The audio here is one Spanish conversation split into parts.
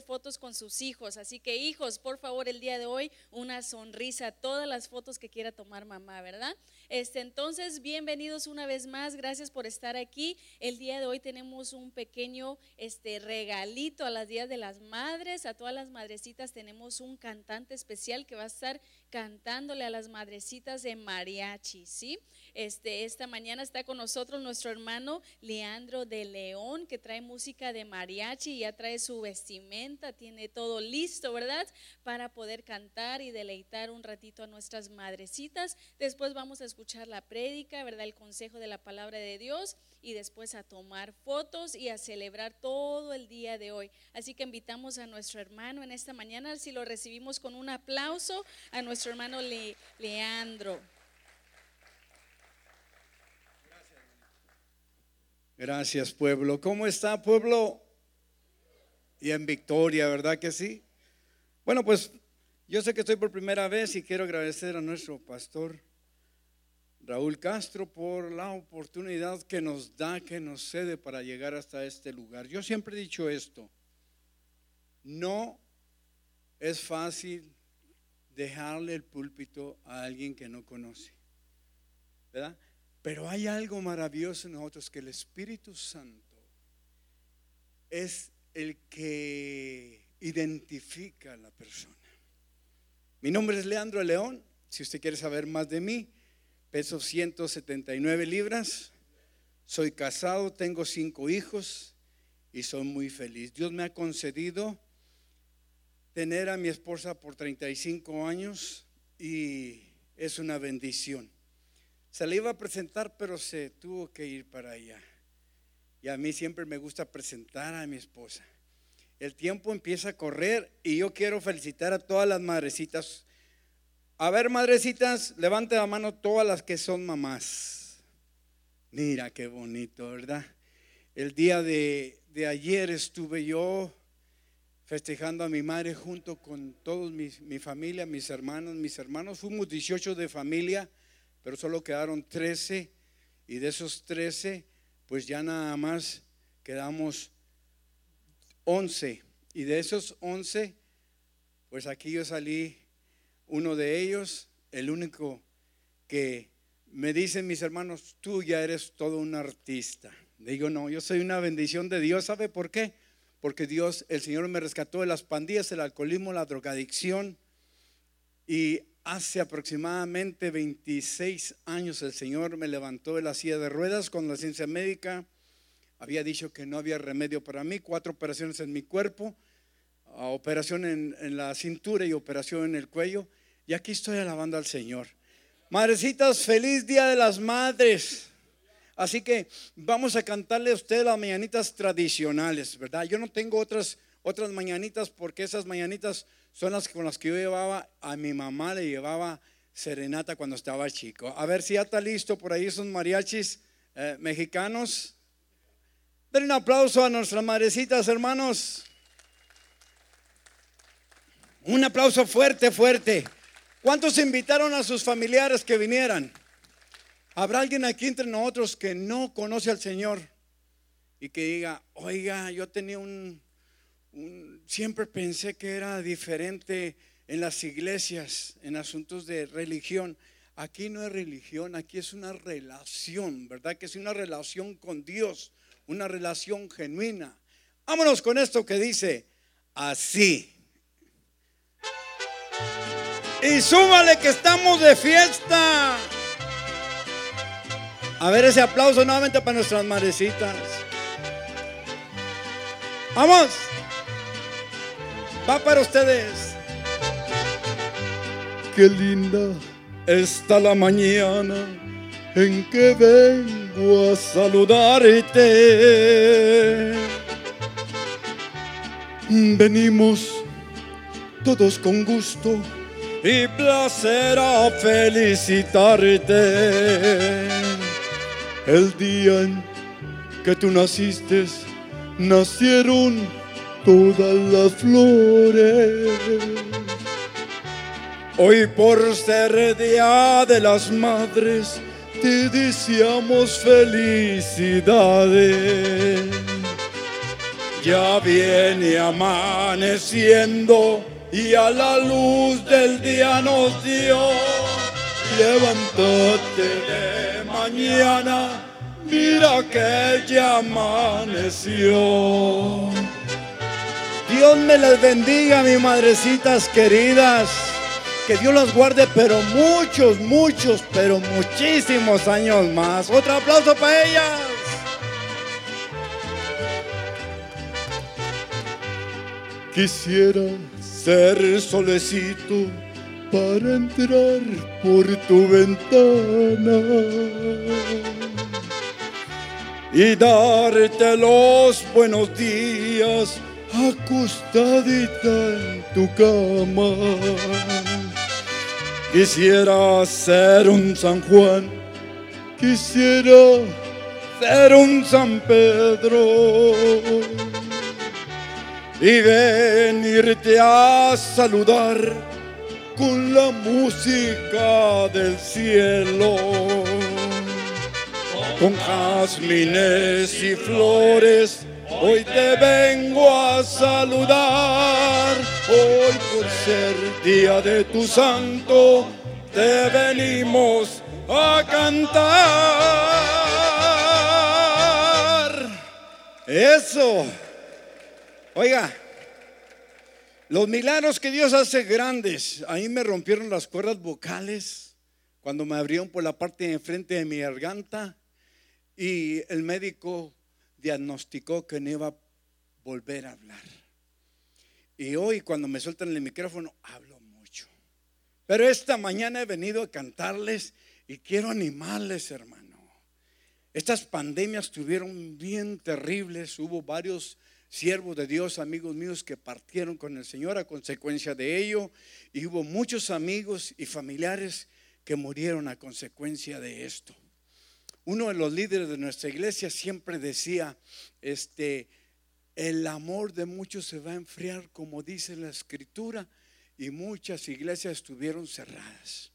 fotos con sus hijos. Así que hijos, por favor, el día de hoy una sonrisa, todas las fotos que quiera tomar mamá, ¿verdad? Este, entonces, bienvenidos una vez más. Gracias por estar aquí. El día de hoy tenemos un pequeño este regalito a las días de las madres, a todas las madrecitas tenemos un cantante especial que va a estar cantándole a las madrecitas de mariachi, ¿sí? Este, esta mañana está con nosotros nuestro hermano Leandro de León, que trae música de mariachi, ya trae su vestimenta, tiene todo listo, ¿verdad? Para poder cantar y deleitar un ratito a nuestras madrecitas. Después vamos a escuchar la prédica, ¿verdad? El consejo de la palabra de Dios y después a tomar fotos y a celebrar todo el día de hoy. Así que invitamos a nuestro hermano en esta mañana, si lo recibimos con un aplauso, a nuestro hermano Leandro. Gracias, pueblo. ¿Cómo está, pueblo? Y en victoria, ¿verdad que sí? Bueno, pues yo sé que estoy por primera vez y quiero agradecer a nuestro pastor Raúl Castro por la oportunidad que nos da, que nos cede para llegar hasta este lugar. Yo siempre he dicho esto, no es fácil dejarle el púlpito a alguien que no conoce, ¿verdad? Pero hay algo maravilloso en nosotros que el Espíritu Santo es el que identifica a la persona. Mi nombre es Leandro León, si usted quiere saber más de mí, peso 179 libras, soy casado, tengo cinco hijos y soy muy feliz. Dios me ha concedido tener a mi esposa por 35 años y es una bendición. Se le iba a presentar, pero se tuvo que ir para allá. Y a mí siempre me gusta presentar a mi esposa. El tiempo empieza a correr y yo quiero felicitar a todas las madrecitas a ver, madrecitas, levante la mano todas las que son mamás. Mira qué bonito, ¿verdad? El día de, ayer estuve yo festejando a mi madre junto con toda mi, mi, familia, mis hermanos, mis hermanos. Fuimos 18 de familia, pero solo quedaron 13. Y de esos 13, pues ya nada más quedamos 11. Y de esos 11, pues aquí yo salí uno de ellos, el único que me dicen mis hermanos, tú ya eres todo un artista. Digo, no, yo soy una bendición de Dios. ¿Sabe por qué? Porque Dios, el Señor me rescató de las pandillas, el alcoholismo, la drogadicción. Y hace aproximadamente 26 años el Señor me levantó de la silla de ruedas con la ciencia médica. Había dicho que no había remedio para mí, cuatro operaciones en mi cuerpo, operación en la cintura y operación en el cuello. Y aquí estoy alabando al Señor. Madrecitas, feliz Día de las Madres. Así que vamos a cantarle a usted las mañanitas tradicionales, ¿verdad? Yo no tengo otras, otras mañanitas porque esas mañanitas son las con las que yo llevaba a mi mamá, le llevaba serenata cuando estaba chico. A ver si ya está listo por ahí esos mariachis eh, mexicanos. Den un aplauso a nuestras madrecitas, hermanos. Un aplauso fuerte, fuerte. ¿Cuántos invitaron a sus familiares que vinieran? ¿Habrá alguien aquí entre nosotros que no conoce al Señor y que diga, oiga, yo tenía un, siempre pensé que era diferente en las iglesias, en asuntos de religión. Aquí no es religión, aquí es una relación, ¿verdad? Que es una relación con Dios, una relación genuina. Vámonos con esto que dice, así. Y súmale que estamos de fiesta. A ver ese aplauso nuevamente para nuestras madrecitas. Vamos. Va para ustedes. Qué linda está la mañana en que vengo a saludarte. Venimos todos con gusto y placer a felicitarte. El día en que tú naciste, nacieron todas las flores. Hoy por ser Día de las Madres, te deseamos felicidades. ya viene amaneciendo y a la luz del día nos dio. Levántate de mañana, mira que ya amaneció. Dios me las bendiga, mis madrecitas queridas. Que Dios las guarde, pero muchos, muchos, pero muchísimos años más. Otro aplauso para ellas. Quisiera ser solecito para entrar por tu ventana y darte los buenos días acostadita en tu cama. Quisiera ser un San Juan, quisiera ser un San Pedro y venirte a saludar con la música del cielo, con jazmines y flores. Hoy te vengo a saludar, hoy por ser día de tu santo, te venimos a cantar. Eso. Oiga, los milagros que Dios hace grandes. Ahí me rompieron las cuerdas vocales cuando me abrieron por la parte de enfrente de mi garganta y el médico diagnosticó que no iba a volver a hablar. Y hoy cuando me sueltan el micrófono hablo mucho. Pero esta mañana he venido a cantarles y quiero animarles, hermano. Estas pandemias estuvieron bien terribles, hubo varios siervos de Dios, amigos míos que partieron con el Señor a consecuencia de ello, y hubo muchos amigos y familiares que murieron a consecuencia de esto. Uno de los líderes de nuestra iglesia siempre decía, este, el amor de muchos se va a enfriar, como dice la escritura, y muchas iglesias estuvieron cerradas.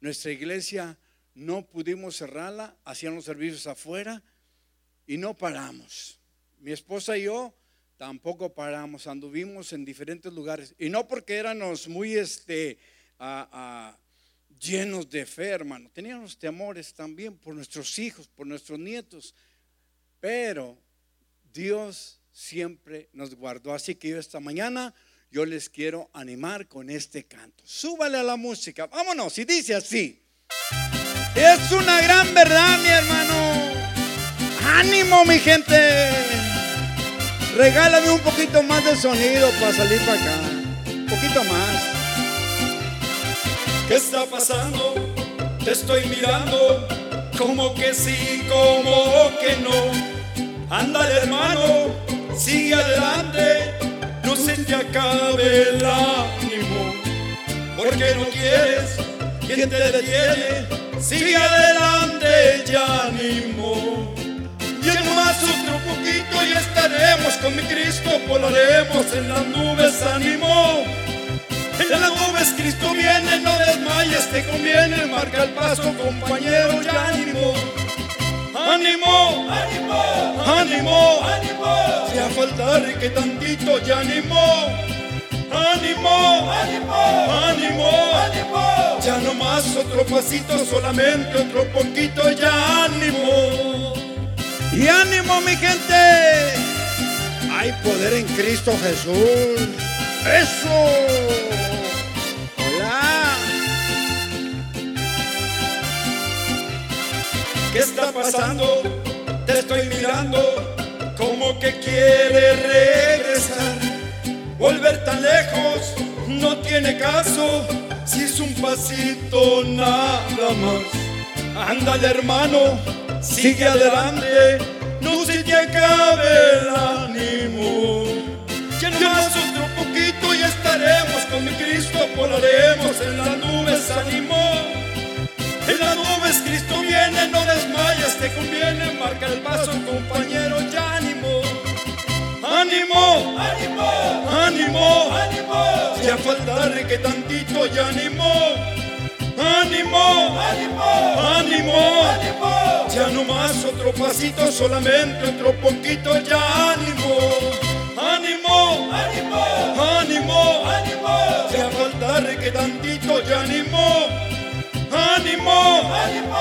Nuestra iglesia no pudimos cerrarla, hacíamos servicios afuera y no paramos. Mi esposa y yo tampoco paramos, anduvimos en diferentes lugares. Y no porque éramos muy este, llenos de fe, hermano. Teníamos temores también por nuestros hijos, por nuestros nietos. Pero Dios siempre nos guardó. Así que yo esta mañana yo les quiero animar con este canto. Súbale a la música. Vámonos. Y dice así. Es una gran verdad, mi hermano. Ánimo, mi gente. Regálame un poquito más de sonido para salir para acá. Un poquito más. ¿Qué está pasando? Te estoy mirando. Como que sí, como que no. Ándale, hermano. Sigue adelante. No se te acabe el ánimo. Porque no quieres. quien te detiene? Sigue adelante, ya ánimo. Y más otro poquito y estaremos con mi Cristo, volaremos en las nubes, ánimo. En las nubes Cristo viene, no desmayes, te conviene, marca el paso, compañero, y ánimo. Ánimo, ánimo, ánimo, ánimo. Si a faltar que tantito ya ánimo. Ánimo, ánimo, ánimo, ánimo. Ya no más otro pasito, solamente otro poquito, ya ánimo. Y ánimo mi gente. Hay poder en Cristo Jesús. Eso. Hola. ¿Qué está pasando? Te estoy mirando como que quiere regresar. Volver tan lejos no tiene caso si es un pasito nada más. Ándale hermano sigue adelante, no se te acabe el ánimo. Ya más otro poquito y estaremos con mi Cristo, volaremos en las nubes, ánimo. En las nubes Cristo viene, no desmayes, te conviene, marca el paso, compañero, ya ánimo. Ánimo, ánimo, ánimo, ánimo. Si a faltar que tantito ya ánimo ánimo, ánimo, ánimo, ánimo. Ya no más otro pasito, solamente otro poquito, ya ánimo, ánimo, ánimo, ánimo, ánimo. Ya faltaré que tantito, ya ánimo, ánimo, ánimo,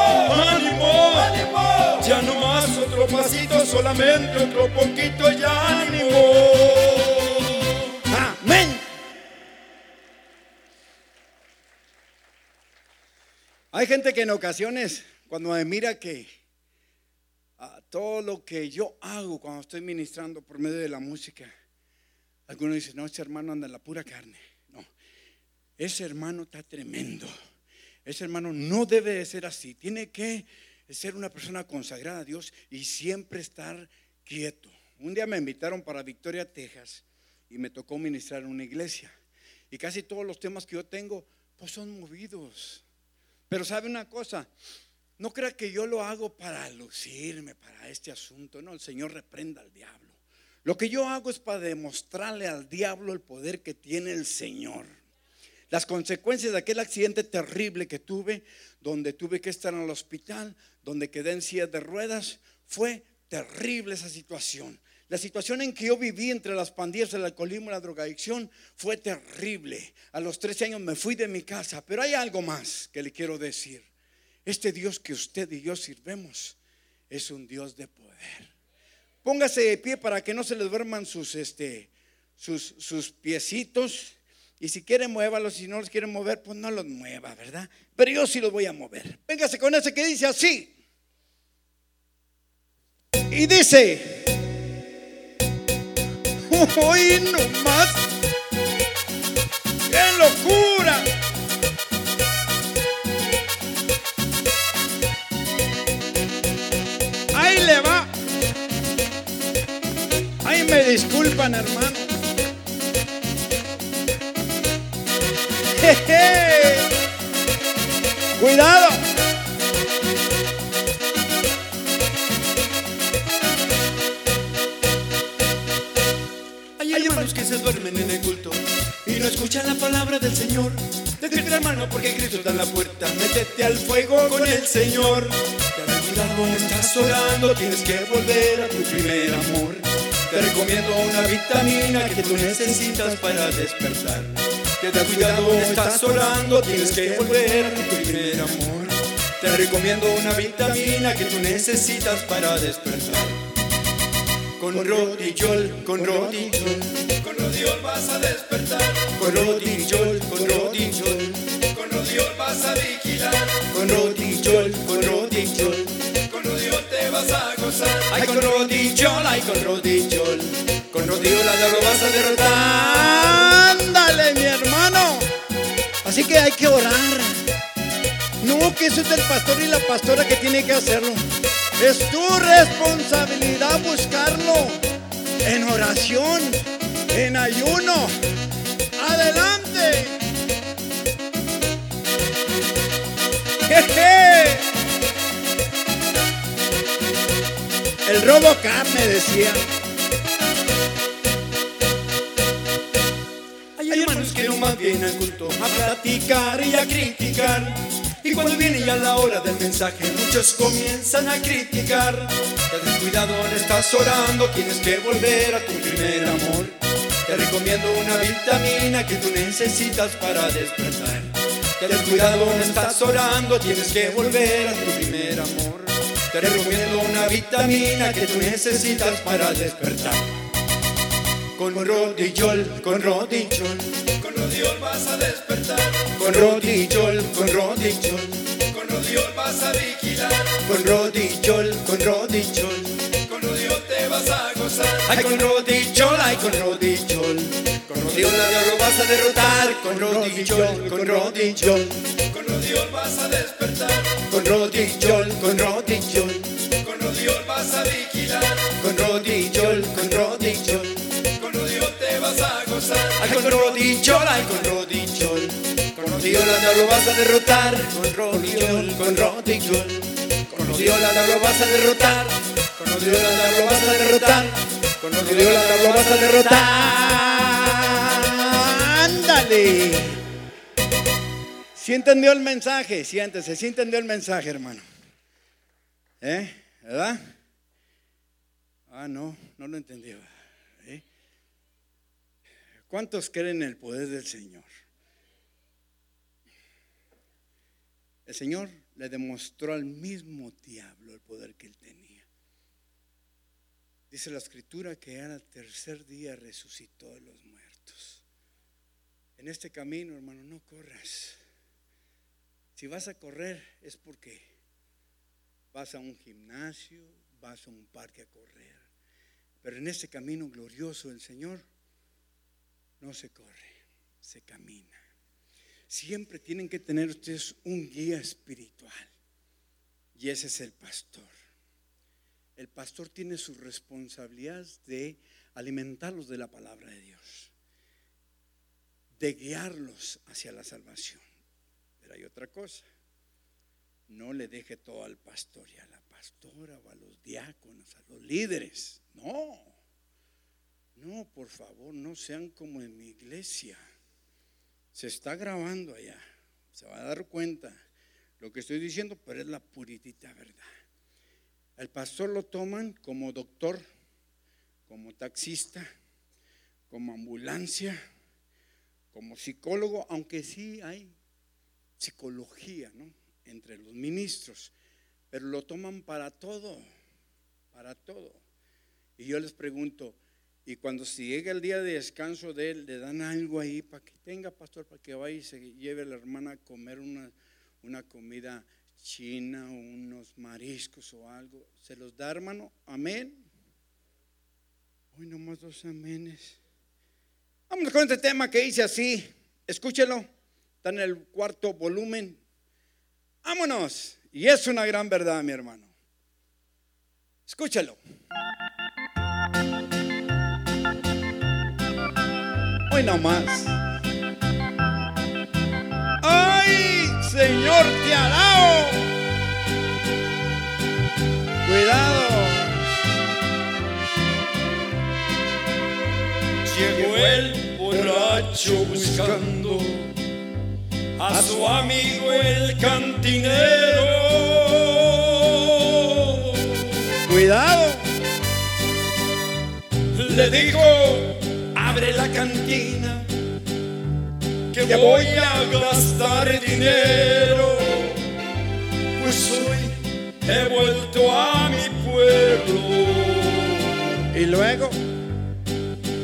ánimo, ánimo. Ya no más otro pasito, solamente otro poquito, ya ánimo. Hay gente que en ocasiones, cuando me mira que ah, todo lo que yo hago cuando estoy ministrando por medio de la música, algunos dicen, no, ese hermano anda en la pura carne. No, ese hermano está tremendo. Ese hermano no debe de ser así. Tiene que ser una persona consagrada a Dios y siempre estar quieto. Un día me invitaron para Victoria, Texas, y me tocó ministrar en una iglesia. Y casi todos los temas que yo tengo, pues son movidos. Pero sabe una cosa, no crea que yo lo hago para lucirme, para este asunto. No, el Señor reprenda al diablo. Lo que yo hago es para demostrarle al diablo el poder que tiene el Señor. Las consecuencias de aquel accidente terrible que tuve, donde tuve que estar en el hospital, donde quedé en silla de ruedas, fue terrible esa situación. La situación en que yo viví entre las pandillas, el alcoholismo y la drogadicción fue terrible. A los 13 años me fui de mi casa, pero hay algo más que le quiero decir. Este Dios que usted y yo sirvemos es un Dios de poder. Póngase de pie para que no se le duerman sus, este, sus, sus piecitos. Y si quiere, muévalos. Si no los quiere mover, pues no los mueva, ¿verdad? Pero yo sí los voy a mover. Véngase con ese que dice así. Y dice, hoy no más. ¡Qué locura! Ahí le va. Ahí me disculpan, hermano. Jeje. Cuidado. Se duermen en el culto y no escuchan la palabra del Señor. Despierta hermano porque Cristo está en la puerta. Métete al fuego con el Señor. Ten cuidado, estás orando, tienes que volver a tu primer amor. Te recomiendo una vitamina que tú necesitas para despertar. Ten cuidado, estás orando, tienes que volver a tu primer amor. Te recomiendo una vitamina que tú necesitas para despertar. Con rodillol, con rodillol, con rodillol vas a despertar. Con rodillol, con rodillol, con rodillol vas a vigilar. Con rodillol, con rodillol, con rodillol te vas a gozar. Ay, con rodillol, ay, con rodillol, con rodillol la lo vas a derrotar. Ándale, mi hermano. Así que hay que orar. No, que eso es del pastor y la pastora que tiene que hacerlo. Es tu responsabilidad buscarlo en oración, en ayuno. Adelante. Jeje. El Robocap me decía. Hay hermanos que no más vienen al culto a platicar y a criticar. Y cuando viene ya la hora del mensaje, muchos comienzan a criticar. Ten cuidado, no estás orando, tienes que volver a tu primer amor. Te recomiendo una vitamina que tú necesitas para despertar. Ten cuidado, no estás orando, tienes que volver a tu primer amor. Te recomiendo una vitamina que tú necesitas para despertar. Con rodillol, con rodillol, con rodillol vas a despertar. Con rodillol, con rodillol, con rodillol vas a vigilar. Con rodillol, con rodillol, con rodillol te vas a gozar. Ay, con rodillol, ay, con rodillol, con rodillol la vas a derrotar. Con rodillol, con rodillol, con rodillol vas a despertar. Con rodillol, con rodillol, con rodillol vas a vigilar. Con rodillol, con rodillol, Ay, con rodillol, ay, con rodillol, con rodillol la diablo vas a derrotar. Con rodillol, con rodillol, con rodillol la diablo vas a derrotar. Con rodillol la diablo vas a derrotar. Con rodillol la diablo vas a derrotar. Ándale. Si entendió el mensaje, siéntese, si entendió el mensaje, hermano. ¿Eh? ¿Verdad? Ah, no, no lo entendió. ¿Cuántos creen en el poder del Señor? el Señor le demostró al mismo diablo el poder que él tenía. Dice la escritura que al tercer día resucitó de los muertos. En este camino, hermano, no corras. Si vas a correr es porque vas a un gimnasio, vas a un parque a correr. Pero en este camino glorioso del Señor no se corre, se camina. Siempre tienen que tener ustedes un guía espiritual. Y ese es el pastor. El pastor tiene su responsabilidad de alimentarlos de la palabra de Dios, de guiarlos hacia la salvación. Pero hay otra cosa. No le deje todo al pastor y a la pastora o a los diáconos, a los líderes. No. No, por favor, no sean como en mi iglesia. Se está grabando allá. Se va a dar cuenta lo que estoy diciendo, pero es la puritita verdad. El pastor lo toman como doctor, como taxista, como ambulancia, como psicólogo, aunque sí hay psicología ¿no? entre los ministros, pero lo toman para todo, para todo. Y yo les pregunto, y cuando se llega el día de descanso de él, le dan algo ahí para que tenga, pastor, para que vaya y se lleve a la hermana a comer una, una comida china o unos mariscos o algo. ¿Se los da, hermano? Amén. Hoy nomás dos amenes. Vamos con este tema que dice así. Escúchelo. Está en el cuarto volumen. Vámonos. Y es una gran verdad, mi hermano. Escúchalo. ¡Ay, Señor, te alabo! Cuidado. Llegó el borracho buscando a su amigo el cantinero. Cuidado. Le dijo, la cantina, que voy a gastar dinero, pues hoy he vuelto a mi pueblo Y luego.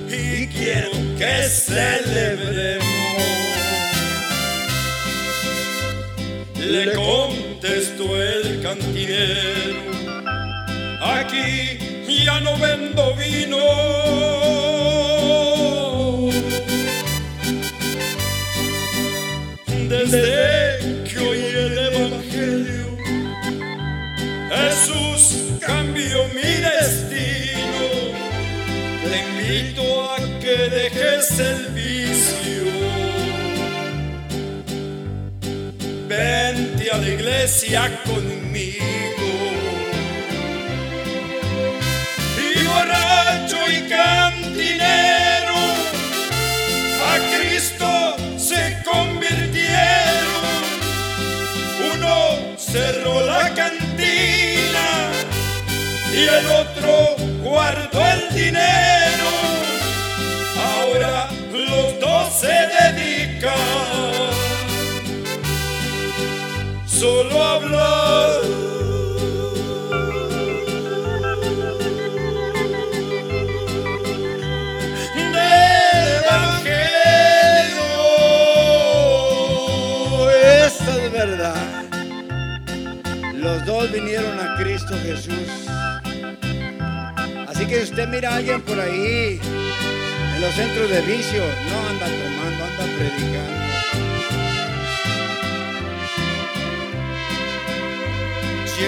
y quiero que celebremos. Le contestó el cantinero, aquí ya no vendo vino. Desde que oí el Evangelio, Jesús cambió mi destino. Te invito a que dejes el vicio. Vente a la iglesia conmigo. Cantina y el otro guardó el dinero. Ahora los dos se dedican solo a hablar. Vinieron a Cristo Jesús. Así que usted mira a alguien por ahí en los centros de vicio, no anda tomando, anda predicando.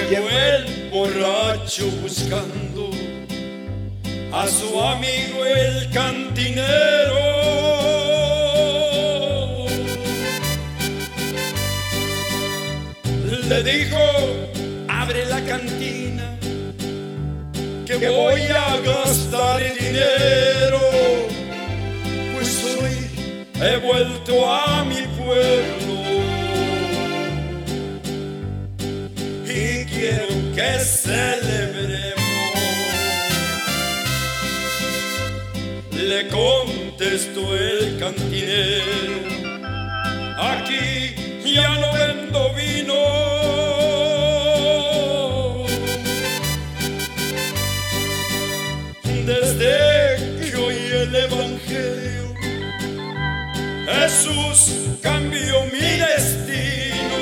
Llegó el borracho buscando a su amigo el cantinero. Le dijo, cantina, que voy a gastar dinero, pues hoy he vuelto a mi pueblo. y quiero que celebremos. Le contestó el cantinero, aquí ya no vendo vino. Jesús cambió mi destino.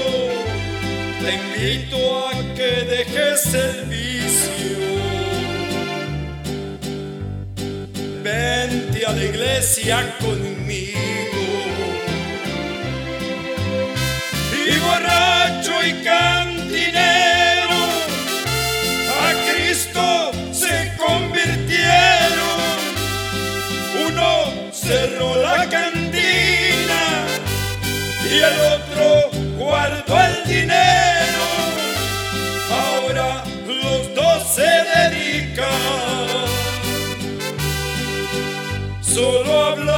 Te invito a que dejes el vicio. Vente a la iglesia conmigo. Y el otro guardó el dinero. Ahora los dos se dedican solo a.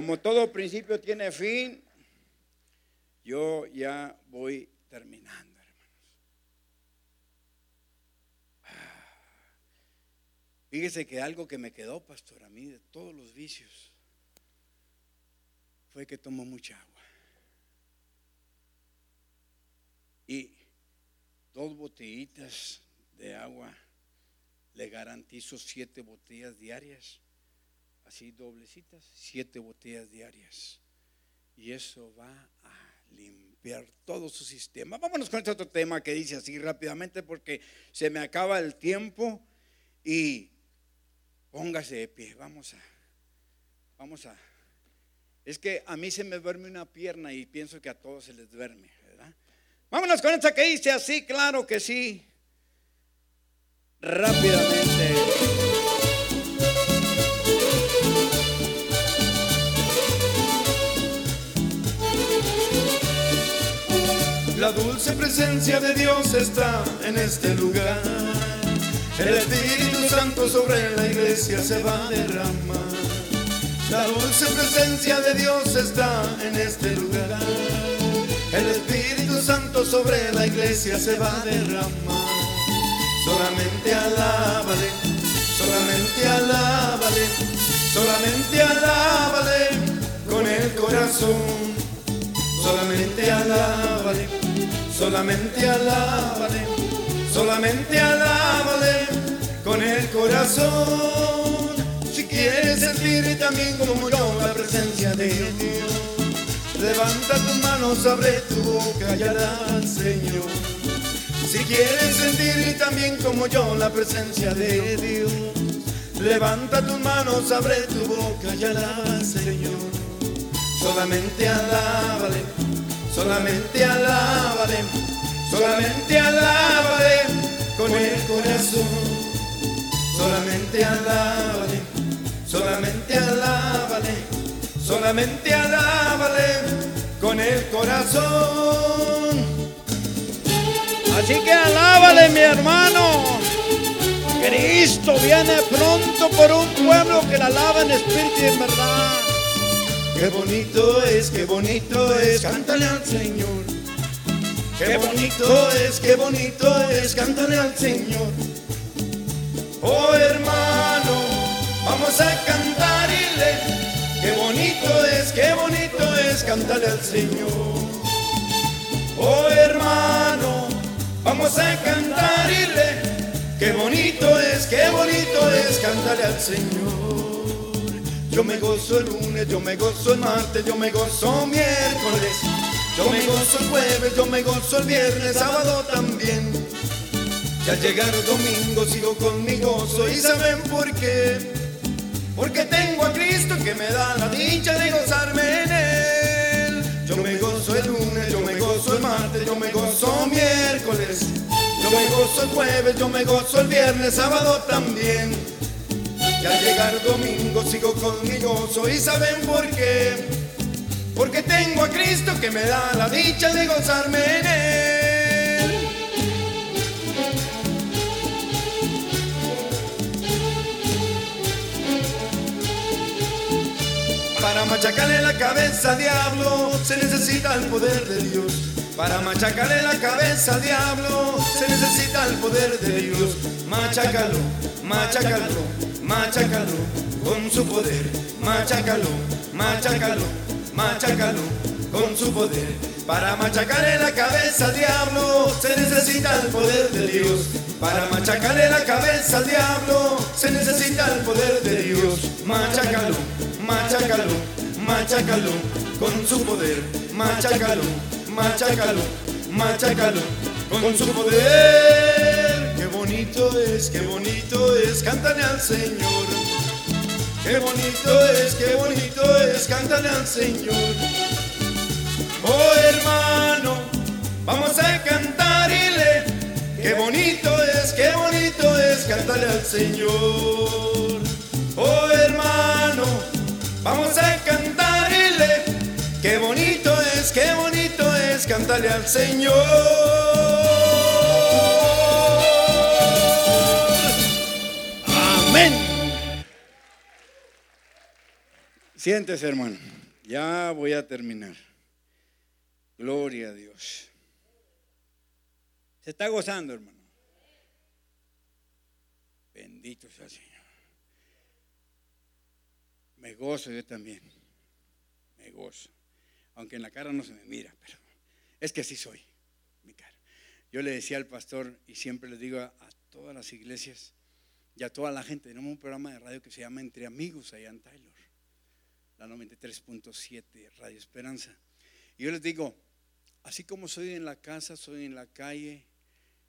como todo principio tiene fin, yo ya voy terminando, hermanos. Ah, Fíjese que algo que me quedó, pastor, a mí de todos los vicios, fue que tomo mucha agua. Y dos botellitas de agua le garantizo siete botellas diarias, así doblecitas, siete botellas diarias. Y eso va a limpiar todo su sistema. Vámonos con este otro tema que dice así rápidamente porque se me acaba el tiempo y póngase de pie. Vamos a, vamos a. Es que a mí se me duerme una pierna y pienso que a todos se les duerme, ¿verdad? Vámonos con esta que dice así, claro que sí. Rápidamente. La dulce presencia de Dios está en este lugar. El Espíritu Santo sobre la iglesia se va a derramar. La dulce presencia de Dios está en este lugar. El Espíritu Santo sobre la iglesia se va a derramar. Solamente alábale, solamente alábale, solamente alábale con el corazón. Solamente alábale, solamente alábale, solamente alábale con el corazón. Si quieres sentir también como yo la presencia de Dios, levanta tus manos, abre tu boca y al Señor. Si quieres sentir también como yo la presencia de Dios, levanta tus manos, abre tu boca y al Señor. Solamente alábale, solamente alábale, solamente alábale con el corazón. Solamente alábale, solamente alábale, solamente alábale con el corazón. Así que alábale, mi hermano. Cristo viene pronto por un pueblo que la alaba en espíritu y en verdad. Qué bonito es, qué bonito es, cántale al Señor. Qué bonito es, qué bonito es, cántale al Señor. Oh hermano, vamos a cantarle. Qué bonito es, qué bonito es, cántale al Señor. Oh hermano, vamos a cantarle. Qué bonito es, qué bonito es, cántale al Señor. Yo me gozo el lunes, yo me gozo el martes, yo me gozo miércoles, yo me gozo el jueves, yo me gozo el viernes, sábado también. Y al llegar domingo sigo con mi gozo y saben por qué. Porque tengo a Cristo que me da la dicha de gozarme en Él. Yo me gozo el lunes, yo me gozo el martes, yo me gozo miércoles, yo me gozo el jueves, yo me gozo el viernes, sábado también. Y al llegar domingo sigo con mi gozo y saben por qué. Porque tengo a Cristo que me da la dicha de gozarme en Él. Para machacarle la cabeza diablo se necesita el poder de Dios. Para machacarle la cabeza diablo se necesita el poder de Dios. Machácalo, machácalo, machácalo con su poder. Machácalo, machácalo, machácalo con su poder. Para machacarle la cabeza al diablo se necesita el poder de Dios. Para machacarle la cabeza al diablo se necesita el poder de Dios. Machácalo, machácalo, machácalo con su poder. Machácalo, machácalo, machácalo con su poder. Bonito es, qué bonito es, cántale al Señor. Qué bonito es, qué bonito es, cántale al Señor. Oh hermano, vamos a cantarle. Qué bonito es, qué bonito es cantarle al Señor. Oh hermano, vamos a cantarle. Qué bonito es, qué bonito es cantarle al Señor. Siéntese, hermano. Ya voy a terminar. Gloria a Dios. Se está gozando, hermano. Bendito sea el Señor. Me gozo yo también. Me gozo. Aunque en la cara no se me mira, pero es que así soy. Mi cara. Yo le decía al pastor y siempre le digo a, todas las iglesias y a toda la gente, tenemos un programa de radio que se llama Entre Amigos allá en Taylor, la 93.7 Radio Esperanza. Y yo les digo, así como soy en la casa, soy en la calle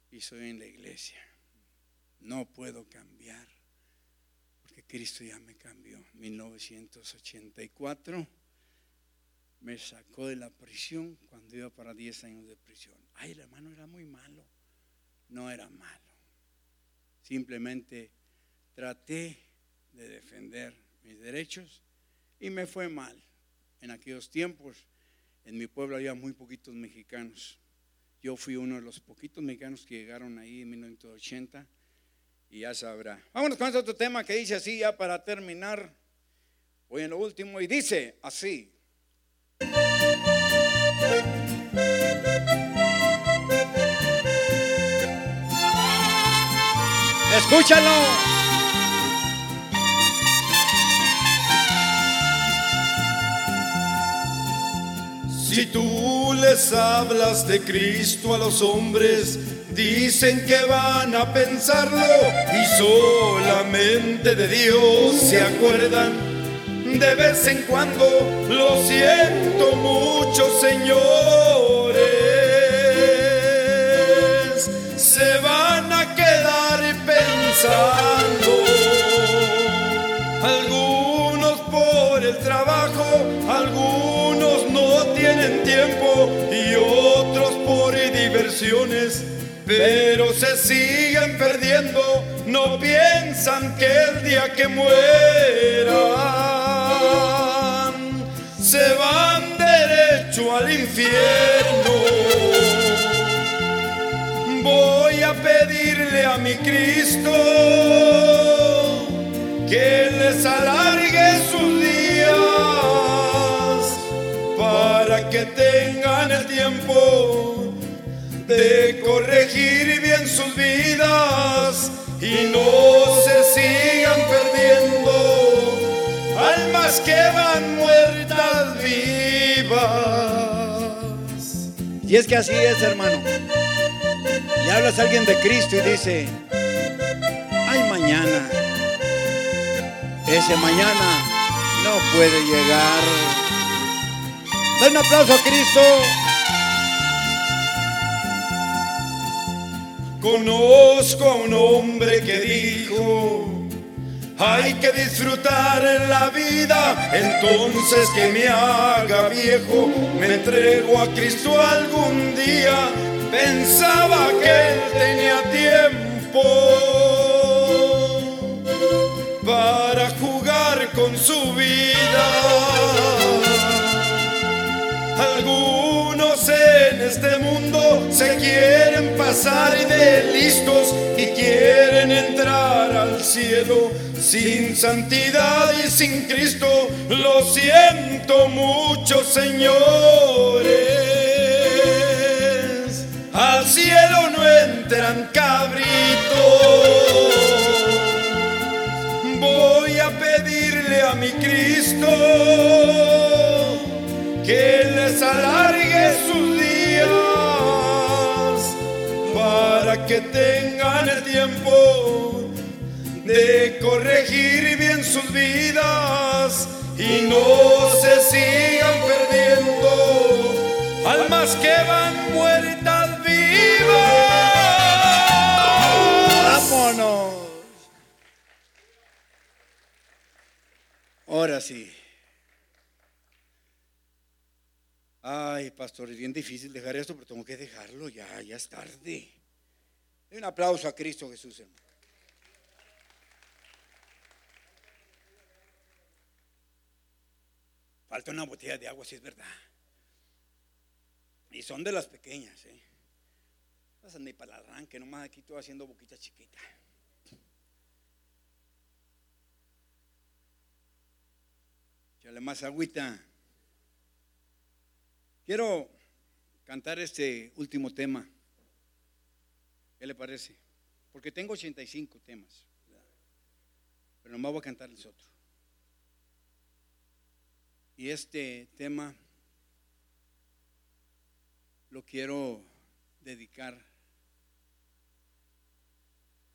y soy en la iglesia. No puedo cambiar, porque Cristo ya me cambió. 1984 me sacó de la prisión cuando iba para 10 años de prisión. Ay, hermano era muy malo. No era malo. Simplemente traté de defender mis derechos y me fue mal. En aquellos tiempos, en mi pueblo había muy poquitos mexicanos. Yo fui uno de los poquitos mexicanos que llegaron ahí en 1980 y ya sabrá. Vámonos con este otro tema que dice así, ya para terminar. Voy en lo último y dice así. Escúchalo. Si tú les hablas de Cristo a los hombres, dicen que van a pensarlo y solamente de Dios se acuerdan. De vez en cuando lo siento mucho, señores. Se van a quedar pensando. Algunos no tienen tiempo y otros por diversiones, pero se siguen perdiendo, no piensan que el día que mueran se van derecho al infierno. Voy a pedirle a mi Cristo que les alargue sus tengan el tiempo de corregir bien sus vidas y no se sigan perdiendo almas que van muertas vivas. Y es que así es, hermano. Le hablas a alguien de Cristo y dice, ay mañana. Ese mañana no puede llegar. Da un aplauso a Cristo. Conozco a un hombre que dijo, hay que disfrutar la vida, entonces que me haga viejo, me entrego a Cristo algún día, pensaba que él tenía tiempo para jugar con su vida. Algunos en este mundo se quieren pasar de listos y quieren entrar al cielo Sin santidad y sin Cristo, lo siento mucho, señores. Al cielo no entran cabritos. Voy a pedirle a mi Cristo que les alargue sus días para que tengan el tiempo de corregir bien sus vidas y no se sigan perdiendo almas que van muertas vivas. Vámonos. Ahora sí. Ay, pastor, es bien difícil dejar esto, pero tengo que dejarlo ya, ya es tarde. Un aplauso a Cristo Jesús. Falta una botella de agua, si es verdad. Y son de las pequeñas, ¿eh? No ni para el arranque, nomás aquí estoy haciendo boquita chiquita. Échale más agüita. Quiero cantar este último tema. ¿Qué le parece? Porque tengo 85 temas. Pero nomás voy a cantarles otro. Y este tema lo quiero dedicar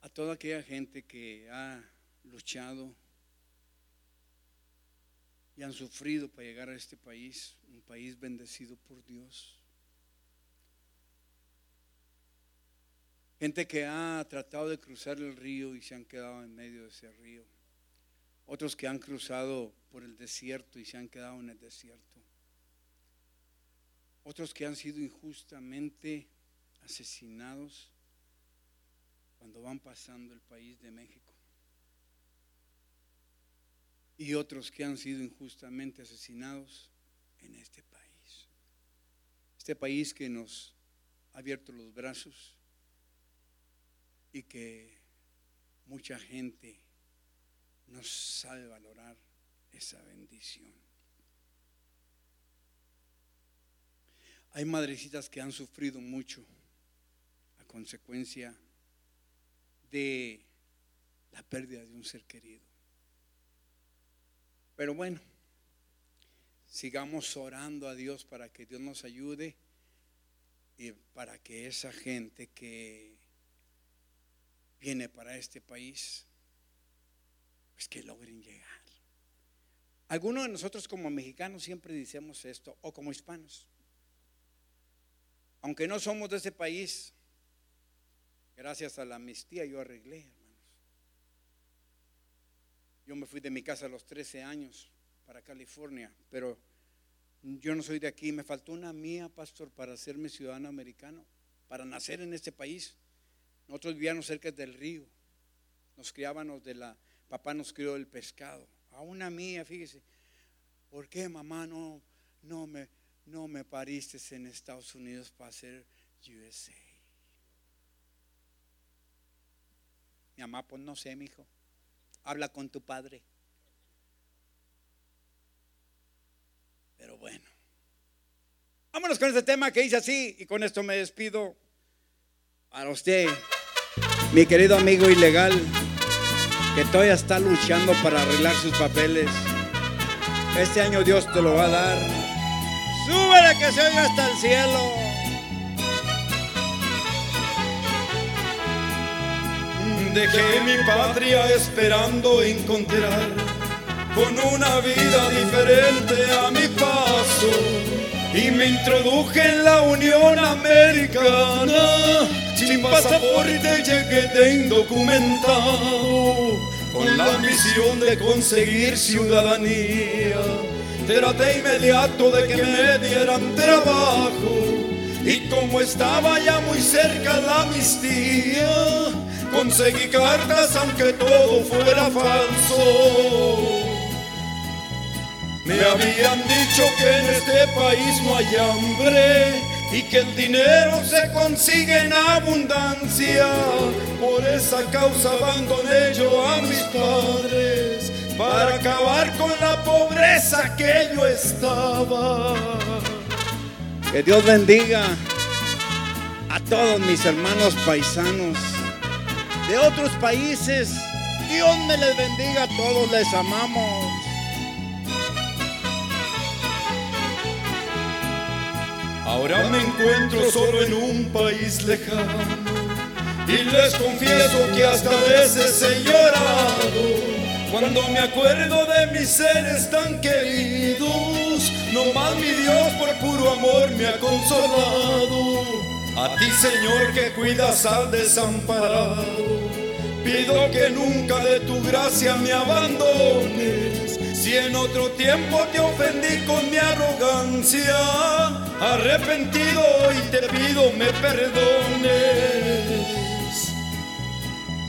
a toda aquella gente que ha luchado y han sufrido para llegar a este país, un país bendecido por Dios. Gente que ha tratado de cruzar el río y se han quedado en medio de ese río. Otros que han cruzado por el desierto y se han quedado en el desierto. Otros que han sido injustamente asesinados cuando van pasando el país de México. Y otros que han sido injustamente asesinados en este país. Este país que nos ha abierto los brazos y que mucha gente no sabe valorar esa bendición. Hay madrecitas que han sufrido mucho a consecuencia de la pérdida de un ser querido. Pero bueno, sigamos orando a Dios para que Dios nos ayude y para que esa gente que viene para este país, pues que logren llegar. Algunos de nosotros como mexicanos siempre decimos esto, o como hispanos. Aunque no somos de ese país, gracias a la amnistía yo arreglé. Yo me fui de mi casa a los 13 años para California, pero yo no soy de aquí. Me faltó una mía, pastor, para hacerme ciudadano americano, para nacer en este país. Nosotros vivíamos cerca del río, nos criábamos de la, papá nos crió el pescado. A una mía, fíjese, ¿por qué mamá no, no, me, no me pariste en Estados Unidos para ser USA? Mi mamá, pues no sé, mi hijo. Habla con tu padre. Pero bueno. Vámonos con este tema que dice así y con esto me despido. Para usted, mi querido amigo ilegal, que todavía está luchando para arreglar sus papeles. Este año Dios te lo va a dar. Súbele que se oiga hasta el cielo. Dejé mi patria esperando encontrar con una vida diferente a mi paso y me introduje en la Unión Americana sin pasaporte llegué indocumentado con la misión de conseguir ciudadanía. Traté inmediato de que me dieran trabajo y como estaba ya muy cerca la amnistía, conseguí cartas aunque todo fuera falso. Me habían dicho que en este país no hay hambre y que el dinero se consigue en abundancia. Por esa causa abandoné yo a mis padres para acabar con la pobreza que yo estaba. Que Dios bendiga a todos mis hermanos paisanos de otros países. Dios me les bendiga todos, les amamos. Ahora me encuentro solo en un país lejano y les confieso que hasta veces he llorado cuando me acuerdo de mis seres tan queridos. No más mi Dios por puro amor me ha consolado. A ti Señor que cuidas al desamparado, pido que nunca de tu gracia me abandones. Si en otro tiempo te ofendí con mi arrogancia, arrepentido y te pido me perdones.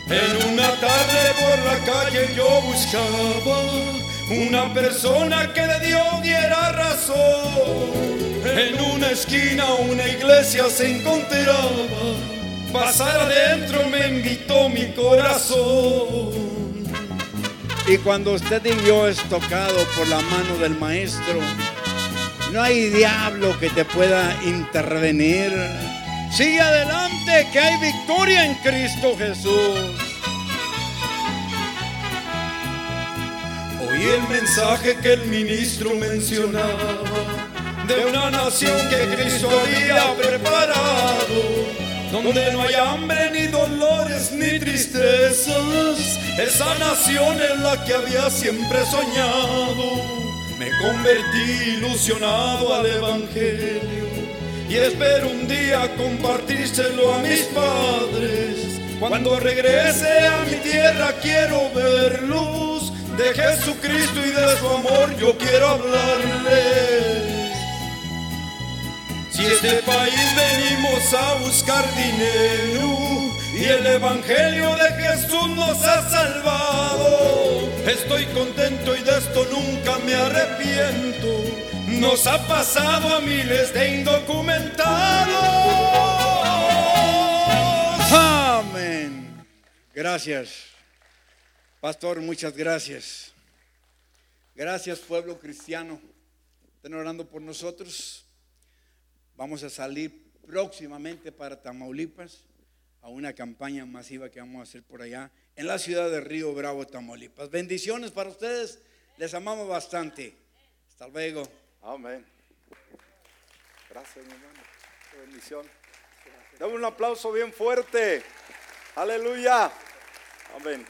En una tarde por la calle yo buscaba una persona que de Dios diera razón. En una esquina una iglesia se encontraba. Pasar adentro me invitó mi corazón. Y cuando usted y yo es tocado por la mano del Maestro, no hay diablo que te pueda intervenir. Sigue adelante, que hay victoria en Cristo Jesús. Oí el mensaje que el ministro mencionaba de una nación que Cristo había preparado donde no hay hambre ni dolores ni tristezas. Esa nación es la que había siempre soñado. Me convertí ilusionado al Evangelio y espero un día compartírselo a mis padres. Cuando regrese a mi tierra quiero ver luz de Jesucristo y de su amor yo quiero hablarles. Si este país venimos a buscar dinero y el Evangelio de Jesús nos ha salvado, estoy contento y de esto nunca me arrepiento. Nos ha pasado a miles de indocumentados. Amén. Gracias. Pastor, muchas gracias. Gracias, pueblo cristiano. Estén orando por nosotros. Vamos a salir próximamente para Tamaulipas a una campaña masiva que vamos a hacer por allá en la ciudad de Río Bravo, Tamaulipas. Bendiciones para ustedes. Les amamos bastante. Hasta luego. Amén. Gracias, mi hermano. Qué bendición. Dame un aplauso bien fuerte. Aleluya. Amén.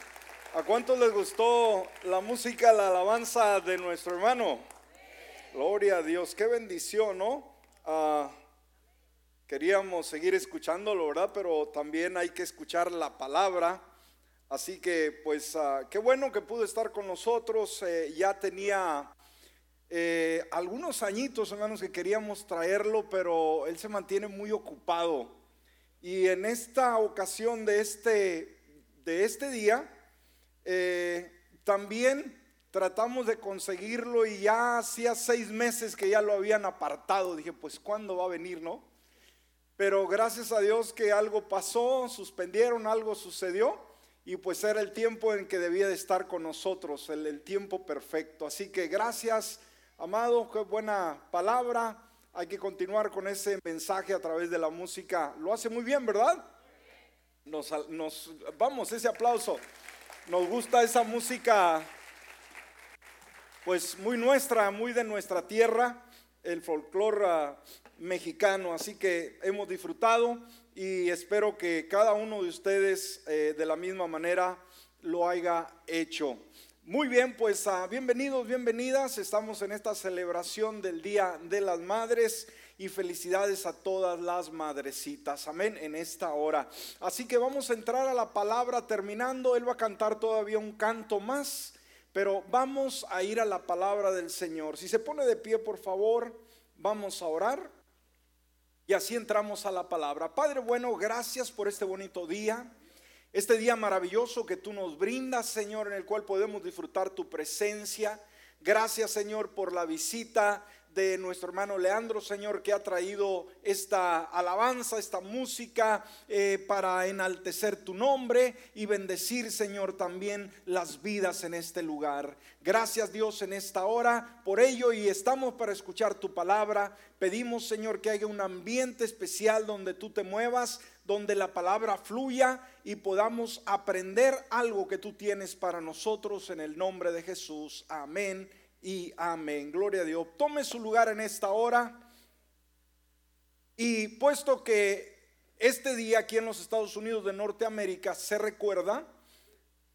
¿A cuántos les gustó la música, la alabanza de nuestro hermano? Gloria a Dios. Qué bendición, ¿no? Ah, queríamos seguir escuchándolo, ¿verdad? Pero también hay que escuchar la palabra. Así que, pues, ah, qué bueno que pudo estar con nosotros. Eh, ya tenía eh, algunos añitos, hermanos, que queríamos traerlo, pero él se mantiene muy ocupado. Y en esta ocasión de este, de este día, eh, también tratamos de conseguirlo y ya hacía seis meses que ya lo habían apartado. Dije, pues, ¿cuándo va a venir, no? Pero gracias a Dios que algo pasó, suspendieron, algo sucedió y pues era el tiempo en que debía de estar con nosotros, el, el tiempo perfecto. Así que gracias, amado, qué buena palabra. Hay que continuar con ese mensaje a través de la música. Lo hace muy bien, ¿verdad? Nos, nos vamos, ese aplauso. Nos gusta esa música pues muy nuestra, muy de nuestra tierra, el folclore mexicano. Así que hemos disfrutado y espero que cada uno de ustedes eh, de la misma manera lo haya hecho. Muy bien, pues uh, bienvenidos, bienvenidas. Estamos en esta celebración del Día de las Madres y felicidades a todas las madrecitas. Amén, en esta hora. Así que vamos a entrar a la palabra terminando. Él va a cantar todavía un canto más. Pero vamos a ir a la palabra del Señor. Si se pone de pie, por favor, vamos a orar. Y así entramos a la palabra. Padre bueno, gracias por este bonito día. Este día maravilloso que tú nos brindas, Señor, en el cual podemos disfrutar tu presencia. Gracias, Señor, por la visita de nuestro hermano Leandro, Señor, que ha traído esta alabanza, esta música eh, para enaltecer tu nombre y bendecir, Señor, también las vidas en este lugar. Gracias Dios en esta hora por ello y estamos para escuchar tu palabra. Pedimos, Señor, que haya un ambiente especial donde tú te muevas, donde la palabra fluya y podamos aprender algo que tú tienes para nosotros en el nombre de Jesús. Amén y amén. Gloria a Dios. Tome su lugar en esta hora. Y puesto que este día aquí en los Estados Unidos de Norteamérica se recuerda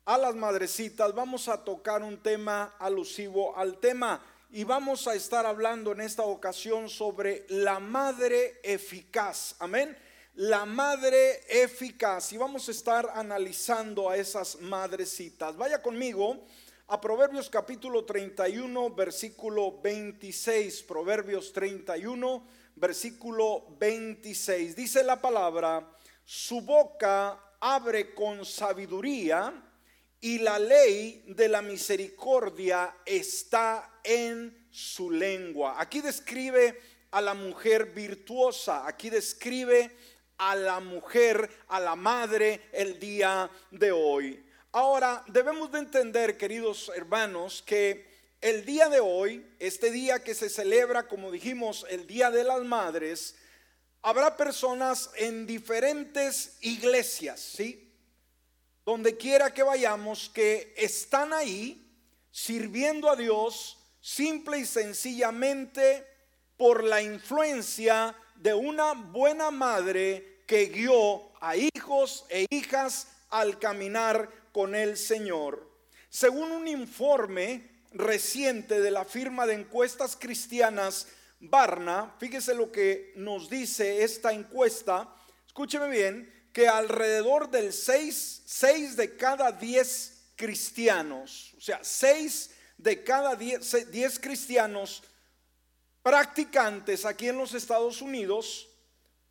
a las madrecitas, vamos a tocar un tema alusivo al tema y vamos a estar hablando en esta ocasión sobre la madre eficaz. Amén. La madre eficaz. Y vamos a estar analizando a esas madrecitas. Vaya conmigo a Proverbios capítulo 31, versículo 26. Proverbios 31, versículo 26. Dice la palabra, su boca abre con sabiduría y la ley de la misericordia está en su lengua. Aquí describe a la mujer virtuosa, aquí describe a la mujer, a la madre el día de hoy. Ahora, debemos de entender, queridos hermanos, que el día de hoy, este día que se celebra, como dijimos, el Día de las Madres, habrá personas en diferentes iglesias, ¿sí? Donde quiera que vayamos, que están ahí sirviendo a Dios simple y sencillamente por la influencia de una buena madre que guió a hijos e hijas al caminar con el Señor. Según un informe reciente de la firma de encuestas cristianas Barna, fíjese lo que nos dice esta encuesta, escúcheme bien, que alrededor del 6, 6 de cada 10 cristianos, o sea, 6 de cada 10, 10 cristianos practicantes aquí en los Estados Unidos,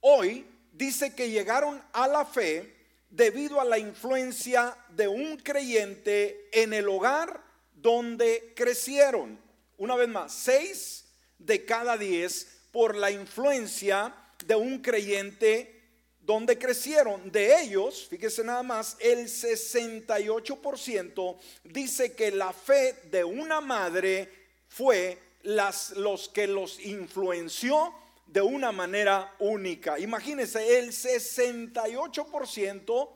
hoy dice que llegaron a la fe debido a la influencia de un creyente en el hogar donde crecieron. Una vez más, seis de cada diez por la influencia de un creyente donde crecieron. De ellos, fíjese nada más, el 68% dice que la fe de una madre fue las, los que los influenció de una manera única. Imagínense, el 68%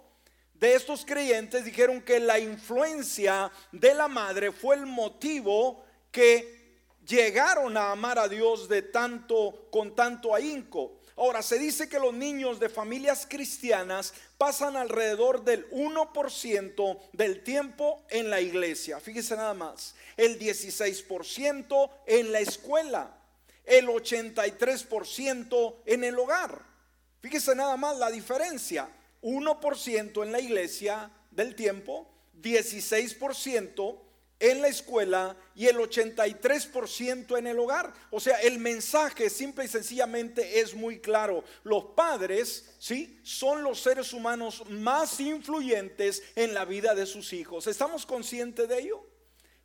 de estos creyentes dijeron que la influencia de la madre fue el motivo que llegaron a amar a Dios de tanto con tanto ahínco. Ahora, se dice que los niños de familias cristianas pasan alrededor del 1% del tiempo en la iglesia. Fíjese nada más, el 16% en la escuela el 83% en el hogar. Fíjese nada más la diferencia. 1% en la iglesia del tiempo, 16% en la escuela y el 83% en el hogar. O sea, el mensaje simple y sencillamente es muy claro. Los padres, ¿sí? Son los seres humanos más influyentes en la vida de sus hijos. ¿Estamos conscientes de ello?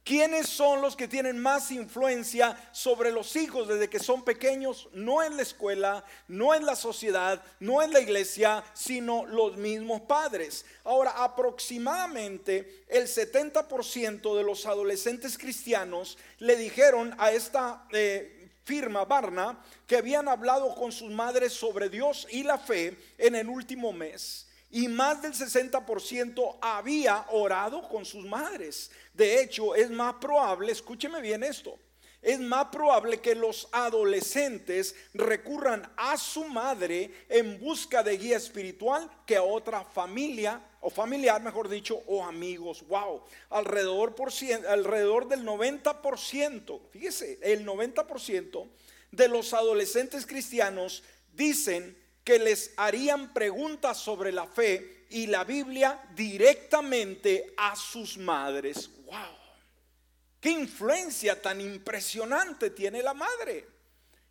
¿Quiénes son los que tienen más influencia sobre los hijos desde que son pequeños? No en la escuela, no en la sociedad, no en la iglesia, sino los mismos padres. Ahora, aproximadamente el 70% de los adolescentes cristianos le dijeron a esta eh, firma Barna que habían hablado con sus madres sobre Dios y la fe en el último mes y más del 60% había orado con sus madres. De hecho, es más probable, escúcheme bien esto, es más probable que los adolescentes recurran a su madre en busca de guía espiritual que a otra familia o familiar, mejor dicho, o amigos. Wow, alrededor, alrededor del 90%, fíjese, el 90% de los adolescentes cristianos dicen que les harían preguntas sobre la fe y la Biblia directamente a sus madres. ¡Wow! ¿Qué influencia tan impresionante tiene la madre?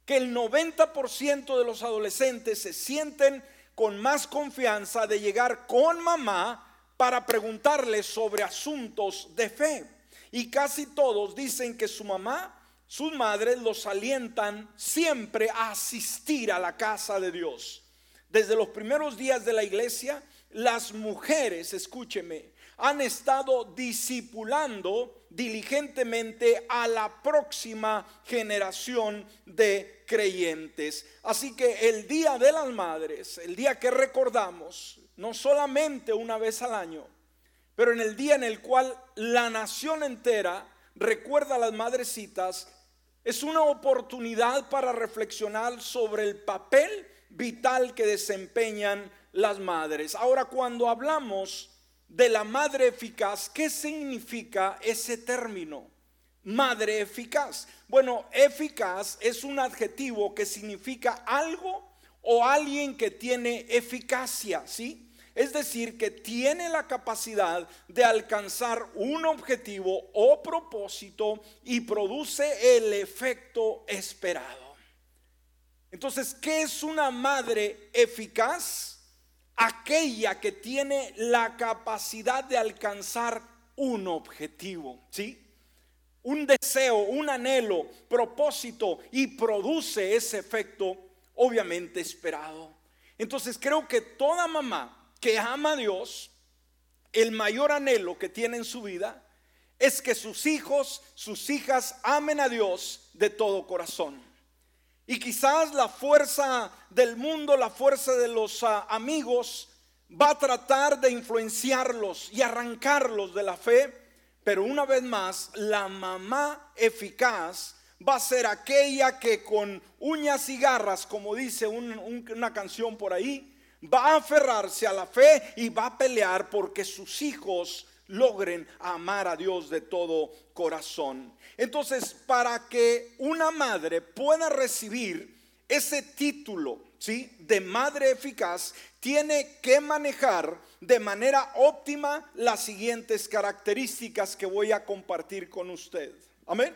Que el 90% de los adolescentes se sienten con más confianza de llegar con mamá para preguntarles sobre asuntos de fe. Y casi todos dicen que su mamá sus madres los alientan siempre a asistir a la casa de Dios. Desde los primeros días de la iglesia, las mujeres, escúcheme, han estado discipulando diligentemente a la próxima generación de creyentes. Así que el Día de las Madres, el día que recordamos, no solamente una vez al año, pero en el día en el cual la nación entera recuerda a las madrecitas, es una oportunidad para reflexionar sobre el papel vital que desempeñan las madres. Ahora, cuando hablamos de la madre eficaz, ¿qué significa ese término? Madre eficaz. Bueno, eficaz es un adjetivo que significa algo o alguien que tiene eficacia, ¿sí? Es decir, que tiene la capacidad de alcanzar un objetivo o propósito y produce el efecto esperado. Entonces, ¿qué es una madre eficaz? aquella que tiene la capacidad de alcanzar un objetivo, ¿sí? Un deseo, un anhelo, propósito y produce ese efecto obviamente esperado. Entonces creo que toda mamá que ama a Dios, el mayor anhelo que tiene en su vida es que sus hijos, sus hijas amen a Dios de todo corazón. Y quizás la fuerza del mundo, la fuerza de los ah, amigos, va a tratar de influenciarlos y arrancarlos de la fe. Pero una vez más, la mamá eficaz va a ser aquella que con uñas y garras, como dice una canción por ahí, va a aferrarse a la fe y va a pelear porque sus hijos logren amar a Dios de todo corazón. Entonces, para que una madre pueda recibir ese título, ¿sí? de madre eficaz, tiene que manejar de manera óptima las siguientes características que voy a compartir con usted. Amén.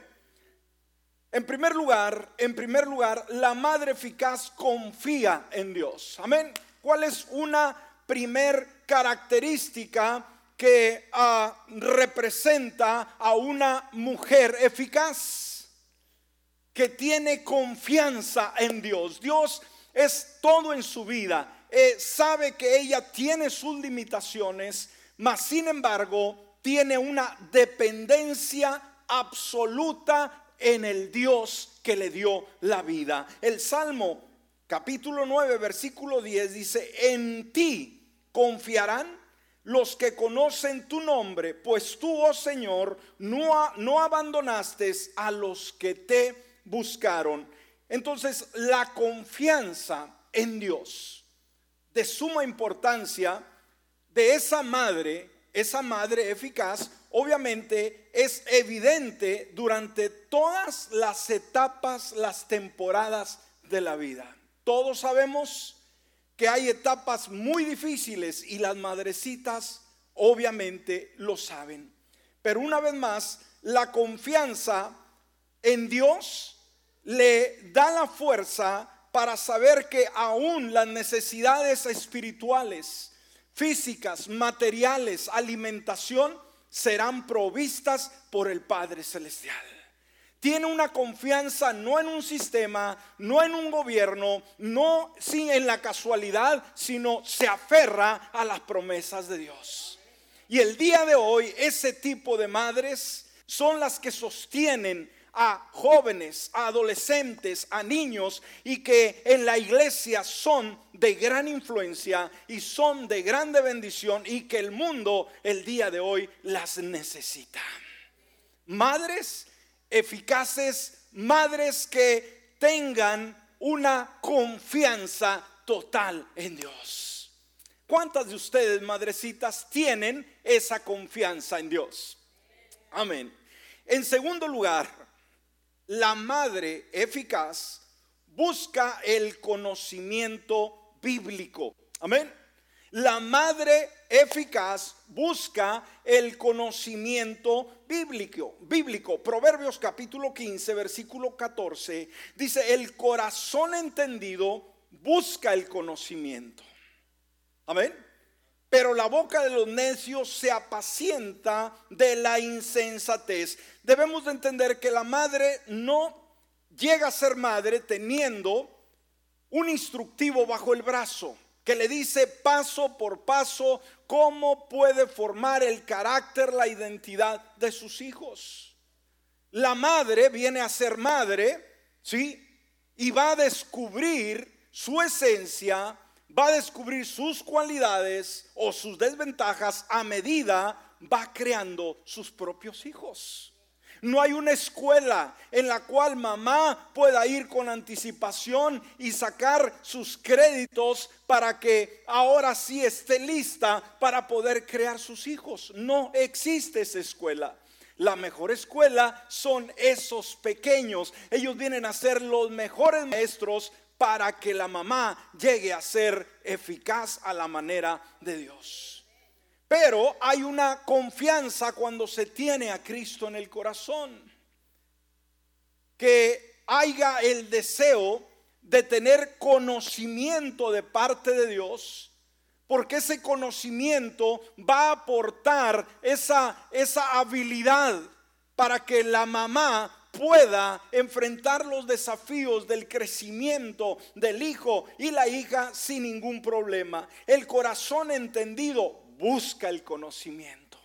En primer lugar, en primer lugar, la madre eficaz confía en Dios. Amén. ¿Cuál es una primer característica que ah, representa a una mujer eficaz que tiene confianza en Dios. Dios es todo en su vida. Eh, sabe que ella tiene sus limitaciones, mas sin embargo tiene una dependencia absoluta en el Dios que le dio la vida. El Salmo capítulo 9 versículo 10 dice, en ti confiarán los que conocen tu nombre, pues tú, oh Señor, no, abandonaste a los que te buscaron. Entonces, la confianza en Dios, de suma importancia, de esa madre, esa madre eficaz, obviamente es evidente durante todas las etapas, las temporadas de la vida. Todos sabemos que hay etapas muy difíciles y las madrecitas obviamente lo saben. Pero una vez más, la confianza en Dios le da la fuerza para saber que aún las necesidades espirituales, físicas, materiales, alimentación, serán provistas por el Padre Celestial tiene una confianza no en un sistema, no en un gobierno, no en la casualidad, sino se aferra a las promesas de Dios. Y el día de hoy ese tipo de madres son las que sostienen a jóvenes, a adolescentes, a niños y que en la iglesia son de gran influencia y son de grande bendición y que el mundo el día de hoy las necesita. Madres eficaces, madres que tengan una confianza total en Dios. ¿Cuántas de ustedes, madrecitas, tienen esa confianza en Dios? Amén. En segundo lugar, la madre eficaz busca el conocimiento bíblico. Amén. La madre eficaz busca el conocimiento bíblico. Bíblico. Proverbios capítulo 15, versículo 14 dice, "El corazón entendido busca el conocimiento." Amén. pero la boca de los necios se apacienta de la insensatez. Debemos de entender que la madre no llega a ser madre teniendo un instructivo bajo el brazo que le dice paso por paso cómo puede formar el carácter, la identidad de sus hijos. La madre viene a ser madre, ¿sí? Y va a descubrir su esencia, va a descubrir sus cualidades o sus desventajas a medida va creando sus propios hijos. No hay una escuela en la cual mamá pueda ir con anticipación y sacar sus créditos para que ahora sí esté lista para poder crear sus hijos. No existe esa escuela. La mejor escuela son esos pequeños. Ellos vienen a ser los mejores maestros para que la mamá llegue a ser eficaz a la manera de Dios. Pero hay una confianza cuando se tiene a Cristo en el corazón. Que haya el deseo de tener conocimiento de parte de Dios, porque ese conocimiento va a aportar esa, esa habilidad para que la mamá pueda enfrentar los desafíos del crecimiento del hijo y la hija sin ningún problema. El corazón entendido busca el conocimiento.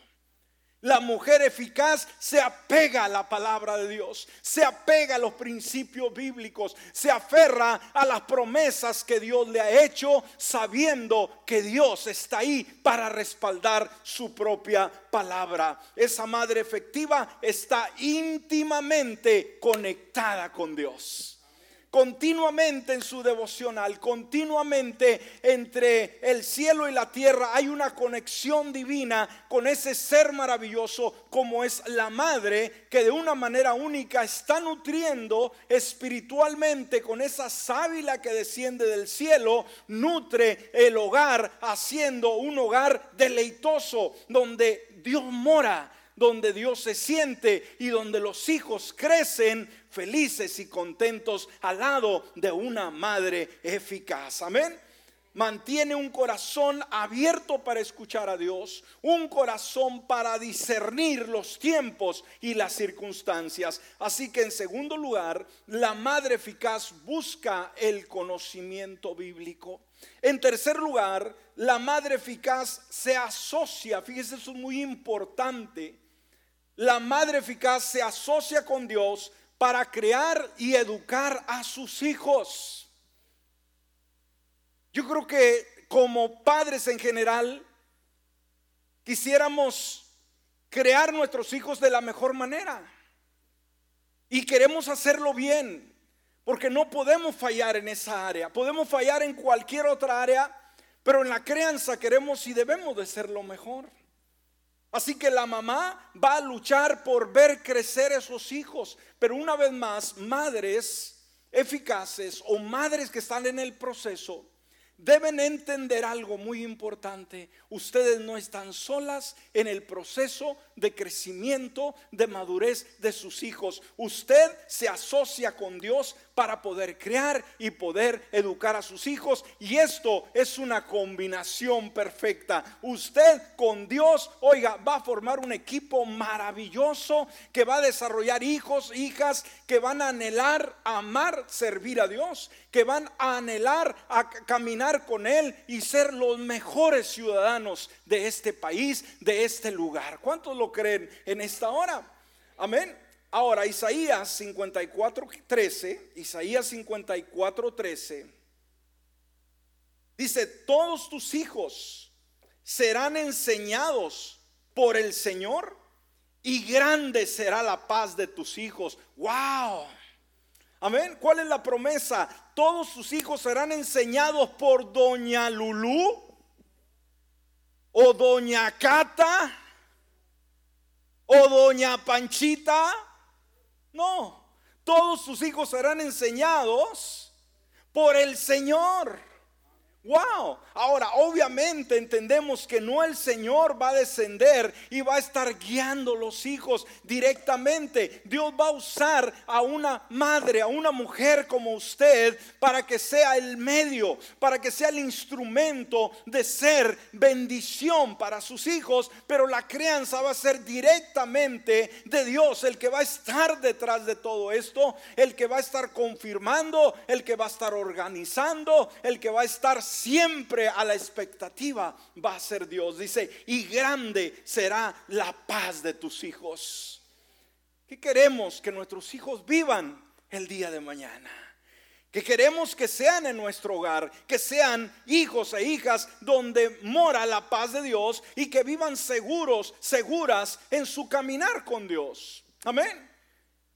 La mujer eficaz se apega a la palabra de Dios, se apega a los principios bíblicos, se aferra a las promesas que Dios le ha hecho, sabiendo que Dios está ahí para respaldar su propia palabra. Esa madre efectiva está íntimamente conectada con Dios continuamente en su devocional, continuamente entre el cielo y la tierra hay una conexión divina con ese ser maravilloso como es la madre que de una manera única está nutriendo espiritualmente con esa sábila que desciende del cielo, nutre el hogar haciendo un hogar deleitoso donde Dios mora donde Dios se siente y donde los hijos crecen felices y contentos al lado de una madre eficaz. Amén. Mantiene un corazón abierto para escuchar a Dios, un corazón para discernir los tiempos y las circunstancias. Así que en segundo lugar, la madre eficaz busca el conocimiento bíblico. En tercer lugar, la madre eficaz se asocia, fíjese, eso es muy importante, la madre eficaz se asocia con Dios para crear y educar a sus hijos. Yo creo que como padres en general quisiéramos crear nuestros hijos de la mejor manera. Y queremos hacerlo bien, porque no podemos fallar en esa área. Podemos fallar en cualquier otra área, pero en la crianza queremos y debemos de ser lo mejor. Así que la mamá va a luchar por ver crecer esos hijos. Pero una vez más, madres eficaces o madres que están en el proceso deben entender algo muy importante. Ustedes no están solas en el proceso de crecimiento, de madurez de sus hijos. Usted se asocia con Dios para poder crear y poder educar a sus hijos. Y esto es una combinación perfecta. Usted con Dios, oiga, va a formar un equipo maravilloso que va a desarrollar hijos, hijas que van a anhelar, amar, servir a Dios, que van a anhelar a caminar con Él y ser los mejores ciudadanos de este país, de este lugar. ¿Cuántos lo creen en esta hora? Amén. Ahora, Isaías 54, 13, Isaías 54, 13, dice, todos tus hijos serán enseñados por el Señor y grande será la paz de tus hijos. ¡Wow! Amén. ¿Cuál es la promesa? Todos tus hijos serán enseñados por Doña Lulú o Doña Cata o Doña Panchita no, todos sus hijos serán enseñados por el Señor. Wow. Ahora, obviamente entendemos que no el Señor va a descender y va a estar guiando los hijos directamente. Dios va a usar a una madre, a una mujer como usted, para que sea el medio, para que sea el instrumento de ser bendición para sus hijos. Pero la crianza va a ser directamente de Dios, el que va a estar detrás de todo esto, el que va a estar confirmando, el que va a estar organizando, el que va a estar siempre a la expectativa va a ser Dios. Dice, y grande será la paz de tus hijos. ¿Qué queremos que nuestros hijos vivan el día de mañana? Que queremos que sean en nuestro hogar, que sean hijos e hijas donde mora la paz de Dios y que vivan seguros, seguras en su caminar con Dios. Amén.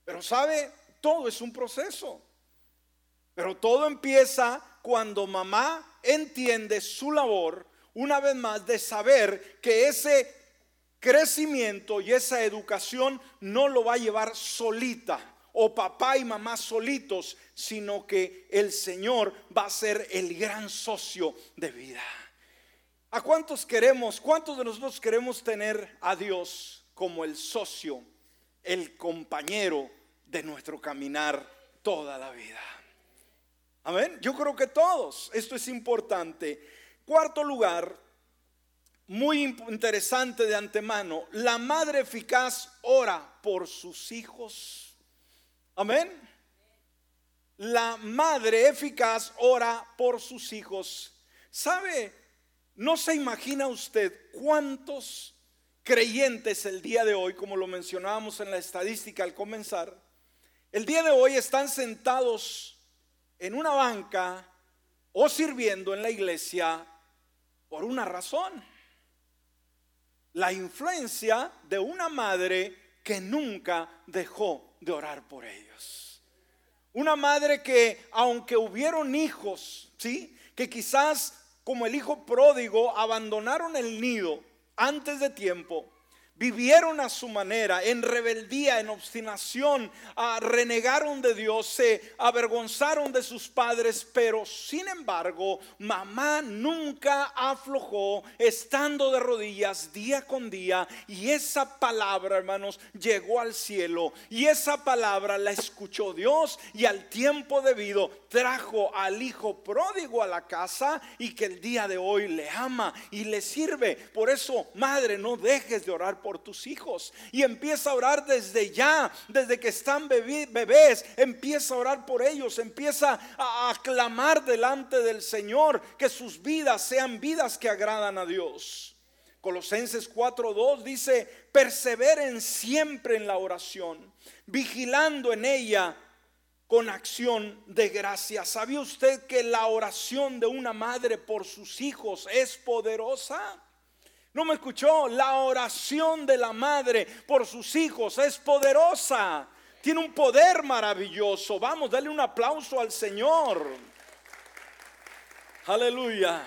Pero sabe, todo es un proceso. Pero todo empieza cuando mamá entiende su labor, una vez más, de saber que ese crecimiento y esa educación no lo va a llevar solita o papá y mamá solitos, sino que el Señor va a ser el gran socio de vida. ¿A cuántos queremos, cuántos de nosotros queremos tener a Dios como el socio, el compañero de nuestro caminar toda la vida? Amén. Yo creo que todos. Esto es importante. Cuarto lugar, muy interesante de antemano, la madre eficaz ora por sus hijos. Amén. La madre eficaz ora por sus hijos. ¿Sabe? No se imagina usted cuántos creyentes el día de hoy, como lo mencionábamos en la estadística al comenzar, el día de hoy están sentados en una banca o sirviendo en la iglesia por una razón. La influencia de una madre que nunca dejó de orar por ellos. Una madre que aunque hubieron hijos, ¿sí? Que quizás como el hijo pródigo abandonaron el nido antes de tiempo, vivieron a su manera, en rebeldía, en obstinación, ah, renegaron de Dios, se avergonzaron de sus padres, pero sin embargo, mamá nunca aflojó, estando de rodillas día con día, y esa palabra, hermanos, llegó al cielo, y esa palabra la escuchó Dios, y al tiempo debido trajo al hijo pródigo a la casa, y que el día de hoy le ama y le sirve. Por eso, madre, no dejes de orar por tus hijos. Y empieza a orar desde ya, desde que están bebés. Empieza a orar por ellos. Empieza a aclamar delante del Señor que sus vidas sean vidas que agradan a Dios. Colosenses 4:2 dice, perseveren siempre en la oración, vigilando en ella con acción de gracia. ¿Sabía usted que la oración de una madre por sus hijos es poderosa? No me escuchó. La oración de la madre por sus hijos es poderosa. Tiene un poder maravilloso. Vamos, dale un aplauso al Señor. Aleluya.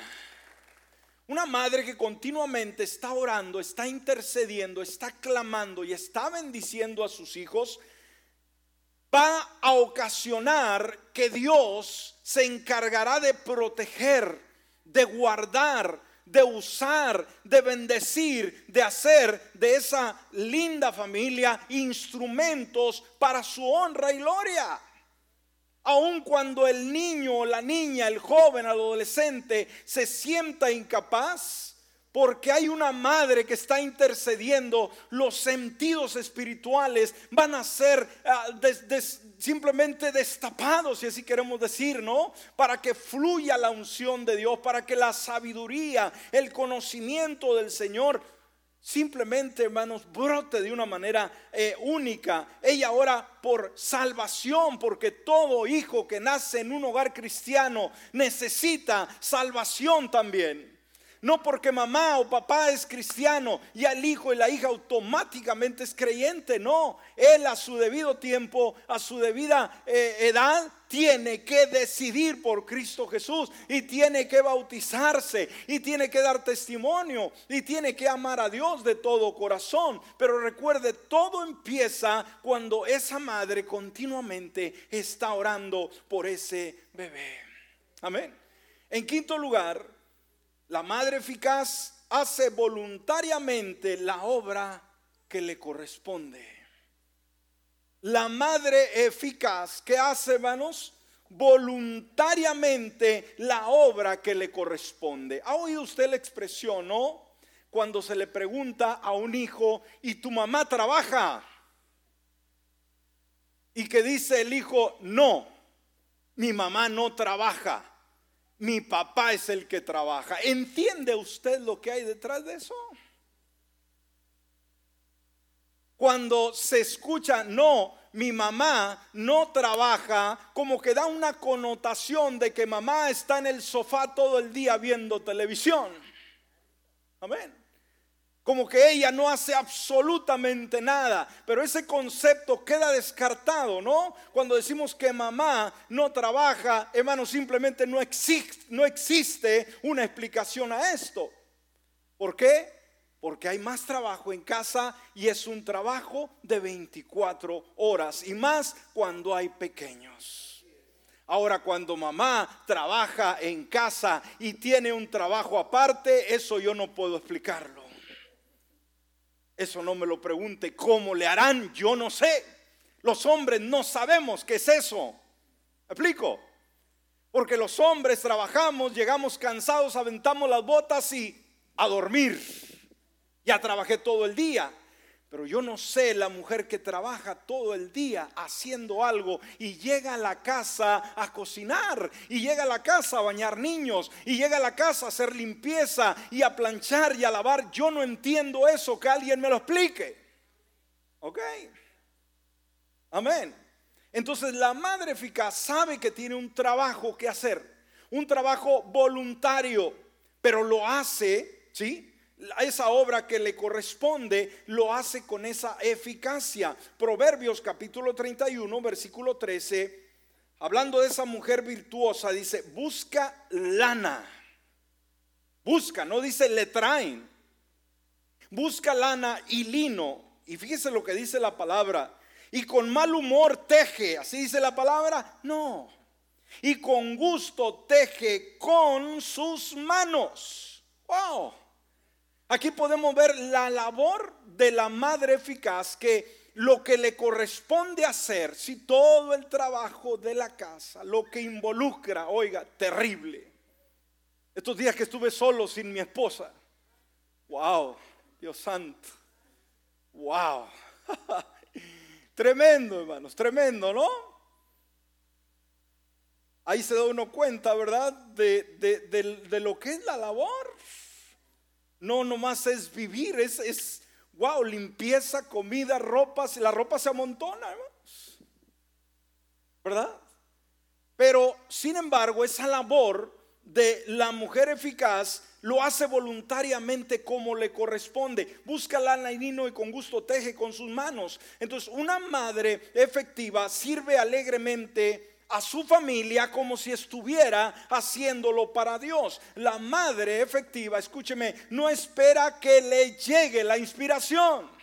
Una madre que continuamente está orando, está intercediendo, está clamando y está bendiciendo a sus hijos, va a ocasionar que Dios se encargará de proteger, de guardar, de usar, de bendecir, de hacer de esa linda familia instrumentos para su honra y gloria. Aun cuando el niño, la niña, el joven, el adolescente se sienta incapaz, porque hay una madre que está intercediendo, los sentidos espirituales van a ser ah, simplemente destapados, si así queremos decir, ¿no? Para que fluya la unción de Dios, para que la sabiduría, el conocimiento del Señor simplemente, hermanos, brote de una manera eh, única. Ella ora por salvación, porque todo hijo que nace en un hogar cristiano necesita salvación también. No porque mamá o papá es cristiano y el hijo y la hija automáticamente es creyente. No, él a su debido tiempo, a su debida eh, edad, tiene que decidir por Cristo Jesús y tiene que bautizarse y tiene que dar testimonio y tiene que amar a Dios de todo corazón. Pero recuerde, todo empieza cuando esa madre continuamente está orando por ese bebé. Amén. En quinto lugar, la madre eficaz hace voluntariamente la obra que le corresponde. La madre eficaz que hace, hermanos, voluntariamente la obra que le corresponde. ¿Ha oído usted la expresión, no? Cuando se le pregunta a un hijo, ¿y tu mamá trabaja? Y que dice el hijo, no, mi mamá no trabaja, mi papá es el que trabaja. ¿Entiende usted lo que hay detrás de eso? Cuando se escucha, no, mi mamá no trabaja, como que da una connotación de que mamá está en el sofá todo el día viendo televisión. Amén. Como que ella no hace absolutamente nada, pero ese concepto queda descartado, ¿no? Cuando decimos que mamá no trabaja, hermano, simplemente no existe, no existe una explicación a esto. ¿Por qué? porque hay más trabajo en casa y es un trabajo de 24 horas y más cuando hay pequeños. Ahora cuando mamá trabaja en casa y tiene un trabajo aparte, eso yo no puedo explicarlo. Eso no me lo pregunte cómo le harán, yo no sé. Los hombres no sabemos qué es eso. ¿Me explico? Porque los hombres trabajamos, llegamos cansados, aventamos las botas y a dormir. Ya trabajé todo el día. Pero yo no sé la mujer que trabaja todo el día haciendo algo y llega a la casa a cocinar y llega a la casa a bañar niños y llega a la casa a hacer limpieza y a planchar y a lavar. Yo no entiendo eso, que alguien me lo explique. ¿Ok? Amén. Entonces la madre eficaz sabe que tiene un trabajo que hacer, un trabajo voluntario, pero lo hace, ¿sí? Esa obra que le corresponde lo hace con esa eficacia. Proverbios capítulo 31, versículo 13, hablando de esa mujer virtuosa, dice, busca lana. Busca, no dice le traen. Busca lana y lino. Y fíjese lo que dice la palabra. Y con mal humor teje, así dice la palabra. No. Y con gusto teje con sus manos. Wow. Aquí podemos ver la labor de la madre eficaz que lo que le corresponde hacer, si todo el trabajo de la casa, lo que involucra, oiga, terrible. Estos días que estuve solo sin mi esposa, wow, Dios santo, wow, tremendo hermanos, tremendo, ¿no? Ahí se da uno cuenta, ¿verdad? De, de lo que es la labor no nomás es vivir, es, es wow, limpieza, comida, ropas, la ropa se amontona, ¿verdad? Pero, sin embargo, esa labor de la mujer eficaz lo hace voluntariamente como le corresponde. Busca lana y y con gusto teje con sus manos. Entonces, una madre efectiva sirve alegremente a su familia como si estuviera haciéndolo para Dios. La madre efectiva, escúcheme, no espera que le llegue la inspiración.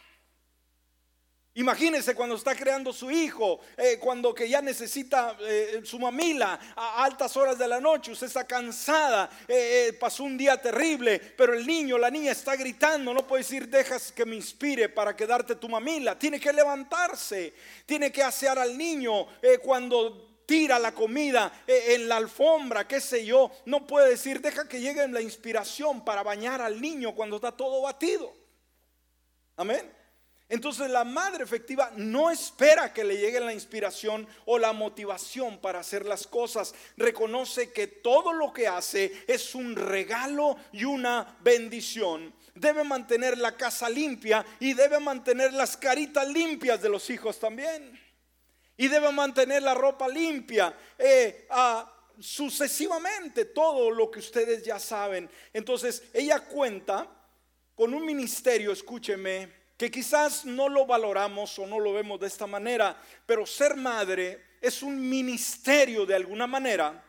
Imagínese cuando está creando su hijo, eh, cuando que ya necesita eh, su mamila a altas horas de la noche, usted está cansada, eh, pasó un día terrible, pero el niño, la niña está gritando, no puede decir, dejas que me inspire para quedarte tu mamila, tiene que levantarse, tiene que asear al niño cuando tira la comida eh, en la alfombra, qué sé yo, no puede decir, deja que llegue la inspiración para bañar al niño cuando está todo batido. Amén. Entonces la madre efectiva no espera que le llegue la inspiración o la motivación para hacer las cosas. Reconoce que todo lo que hace es un regalo y una bendición. Debe mantener la casa limpia y debe mantener las caritas limpias de los hijos también y debe mantener la ropa limpia. Eh, sucesivamente todo lo que ustedes ya saben. Entonces ella cuenta con un ministerio, escúcheme, que quizás no lo valoramos o no lo vemos de esta manera, pero ser madre es un ministerio de alguna manera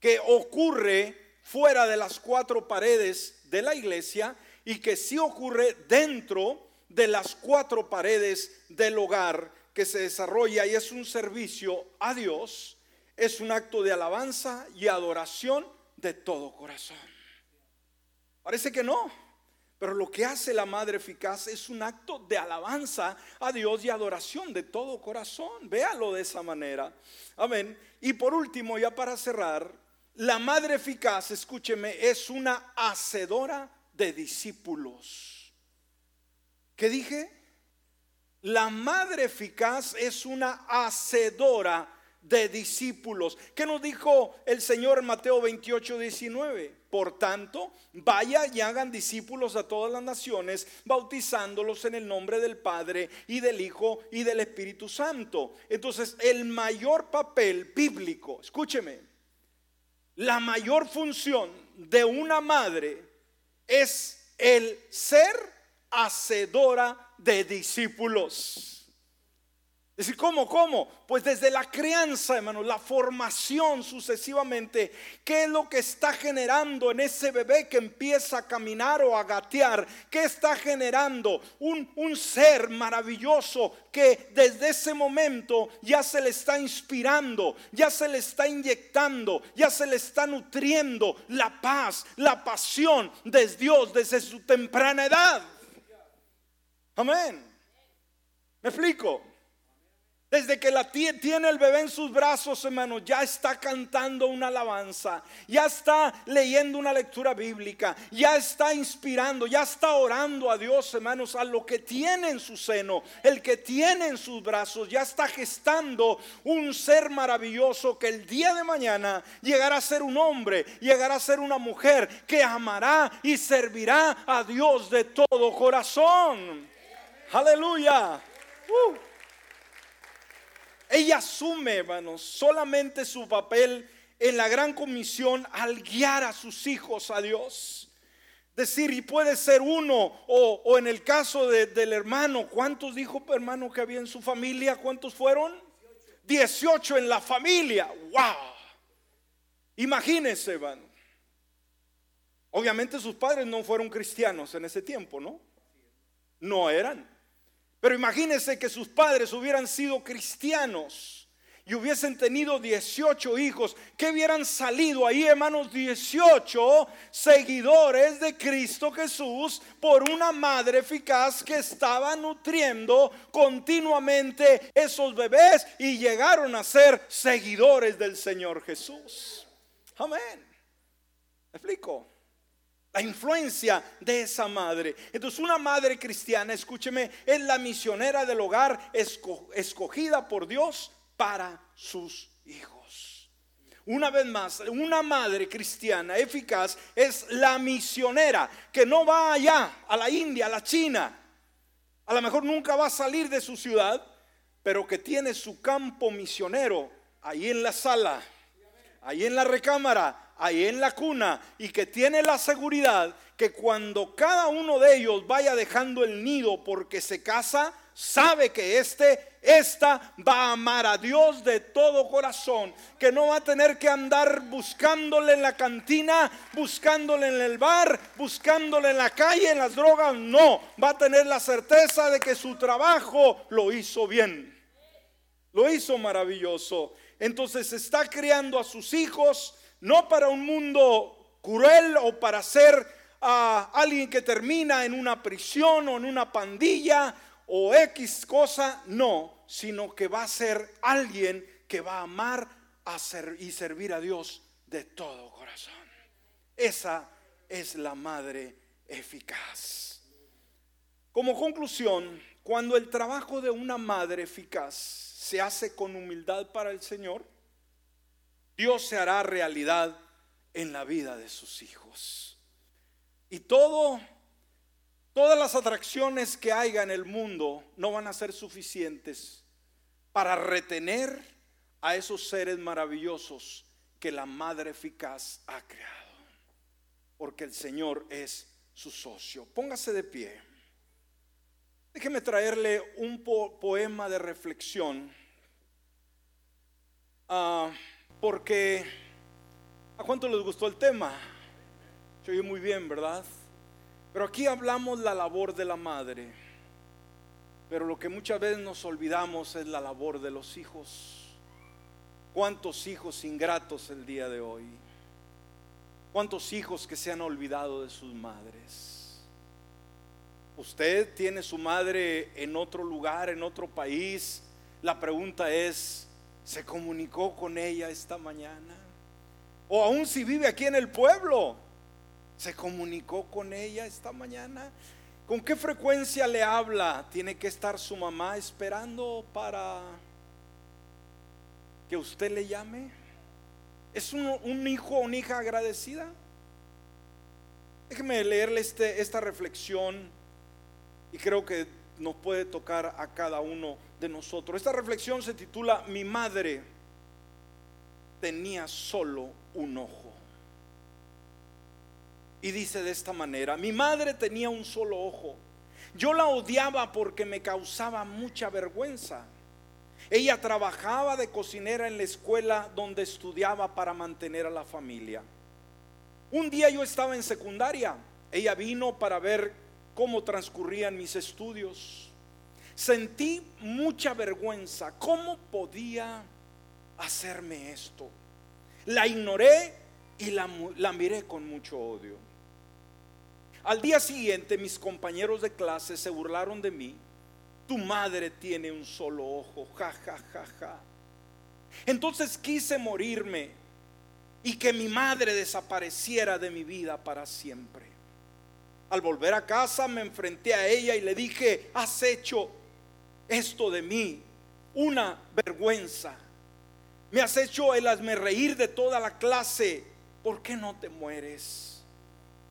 que ocurre fuera de las cuatro paredes de la iglesia y que sí ocurre dentro de las cuatro paredes del hogar que se desarrolla y es un servicio a Dios es un acto de alabanza y adoración de todo corazón. Parece que no, pero lo que hace la madre eficaz es un acto de alabanza a Dios y adoración de todo corazón. Véalo de esa manera. Amén. Y por último, ya para cerrar, la madre eficaz, escúcheme, es una hacedora de discípulos. ¿Qué dije? La madre eficaz es una hacedora de discípulos. ¿Qué nos dijo el Señor en Mateo 28, 19? Por tanto, vaya y hagan discípulos a todas las naciones, bautizándolos en el nombre del Padre y del Hijo y del Espíritu Santo. Entonces, el mayor papel bíblico, escúcheme, la mayor función de una madre es el ser hacedora de discípulos. Es decir, ¿cómo? ¿Cómo? Pues desde la crianza, hermanos, la formación sucesivamente, ¿qué es lo que está generando en ese bebé que empieza a caminar o a gatear? ¿Qué está generando? Un, un ser maravilloso que desde ese momento ya se le está inspirando, ya se le está inyectando, ya se le está nutriendo la paz, la pasión de Dios desde su temprana edad. Amén. ¿Me explico? Desde que la tía tiene el bebé en sus brazos, hermano, ya está cantando una alabanza, ya está leyendo una lectura bíblica, ya está inspirando, ya está orando a Dios, hermanos, a lo que tiene en su seno, el que tiene en sus brazos, ya está gestando un ser maravilloso que el día de mañana llegará a ser un hombre, llegará a ser una mujer que amará y servirá a Dios de todo corazón. Aleluya. Uh. Ella asume, hermanos, solamente su papel en la gran comisión al guiar a sus hijos a Dios. Decir, y puede ser uno, o, en el caso del hermano, ¿cuántos dijo hermano que había en su familia? ¿Cuántos fueron? 18 en la familia. ¡Wow! Imagínense, hermano. Obviamente sus padres no fueron cristianos en ese tiempo, ¿no? No eran. Pero imagínense que sus padres hubieran sido cristianos y hubiesen tenido 18 hijos, que hubieran salido ahí, hermanos, 18 seguidores de Cristo Jesús por una madre eficaz que estaba nutriendo continuamente esos bebés y llegaron a ser seguidores del Señor Jesús. Amén. ¿Me explico? La influencia de esa madre. Entonces una madre cristiana, escúcheme, es la misionera del hogar escogida por Dios para sus hijos. Una vez más, una madre cristiana eficaz es la misionera que no va allá, a la India, a la China. A lo mejor nunca va a salir de su ciudad, pero que tiene su campo misionero ahí en la sala, ahí en la recámara, ahí en la cuna y que tiene la seguridad que cuando cada uno de ellos vaya dejando el nido porque se casa, sabe que este, esta va a amar a Dios de todo corazón, que no va a tener que andar buscándole en la cantina, buscándole en el bar, buscándole en la calle, en las drogas, no, va a tener la certeza de que su trabajo lo hizo bien, lo hizo maravilloso. Entonces está criando a sus hijos no para un mundo cruel o para ser a alguien que termina en una prisión o en una pandilla o X cosa, no, sino que va a ser alguien que va a amar a y servir a Dios de todo corazón. Esa es la madre eficaz. Como conclusión, cuando el trabajo de una madre eficaz se hace con humildad para el Señor, Dios se hará realidad en la vida de sus hijos. Y todo, todas las atracciones que haya en el mundo no van a ser suficientes para retener a esos seres maravillosos que la Madre eficaz ha creado. Porque el Señor es su socio. Póngase de pie. Déjeme traerle un poema de reflexión. a porque, ¿a cuánto les gustó el tema? Se oye muy bien, ¿verdad? Pero aquí hablamos la labor de la madre. Pero lo que muchas veces nos olvidamos es la labor de los hijos. ¿Cuántos hijos ingratos el día de hoy? ¿Cuántos hijos que se han olvidado de sus madres? Usted tiene su madre en otro lugar, en otro país. La pregunta es, ¿se comunicó con ella esta mañana? O aún si vive aquí en el pueblo, ¿se comunicó con ella esta mañana? ¿Con qué frecuencia le habla? ¿Tiene que estar su mamá esperando para que usted le llame? ¿Es un, hijo o una hija agradecida? Déjeme leerle este, esta reflexión y creo que nos puede tocar a cada uno de nosotros. Esta reflexión se titula Mi madre tenía solo un ojo. Y dice de esta manera, mi madre tenía un solo ojo. Yo la odiaba porque me causaba mucha vergüenza. Ella trabajaba de cocinera en la escuela donde estudiaba para mantener a la familia. Un día yo estaba en secundaria. Ella vino para ver cómo transcurrían mis estudios. Sentí mucha vergüenza. ¿Cómo podía hacerme esto? La ignoré y la, la miré con mucho odio. Al día siguiente mis compañeros de clase se burlaron de mí. Tu madre tiene un solo ojo, ja, ja, ja, ja. Entonces quise morirme y que mi madre desapareciera de mi vida para siempre. Al volver a casa me enfrenté a ella y le dije, has hecho esto de mí, una vergüenza. Me has hecho el reír de toda la clase. ¿Por qué no te mueres?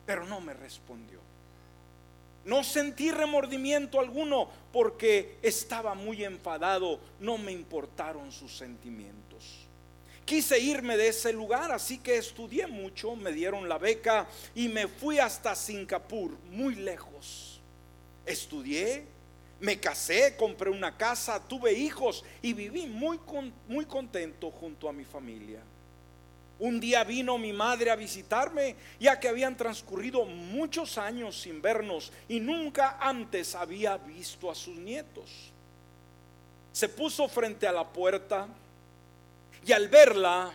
pero no me respondió. No sentí remordimiento alguno porque estaba muy enfadado, no me importaron sus sentimientos. Quise irme de ese lugar, así que estudié mucho, me dieron la beca y me fui hasta Singapur, muy lejos. Estudié, me casé, compré una casa, tuve hijos y viví muy, muy contento junto a mi familia. Un día vino mi madre a visitarme, ya que habían transcurrido muchos años sin vernos y nunca antes había visto a sus nietos. Se puso frente a la puerta y al verla,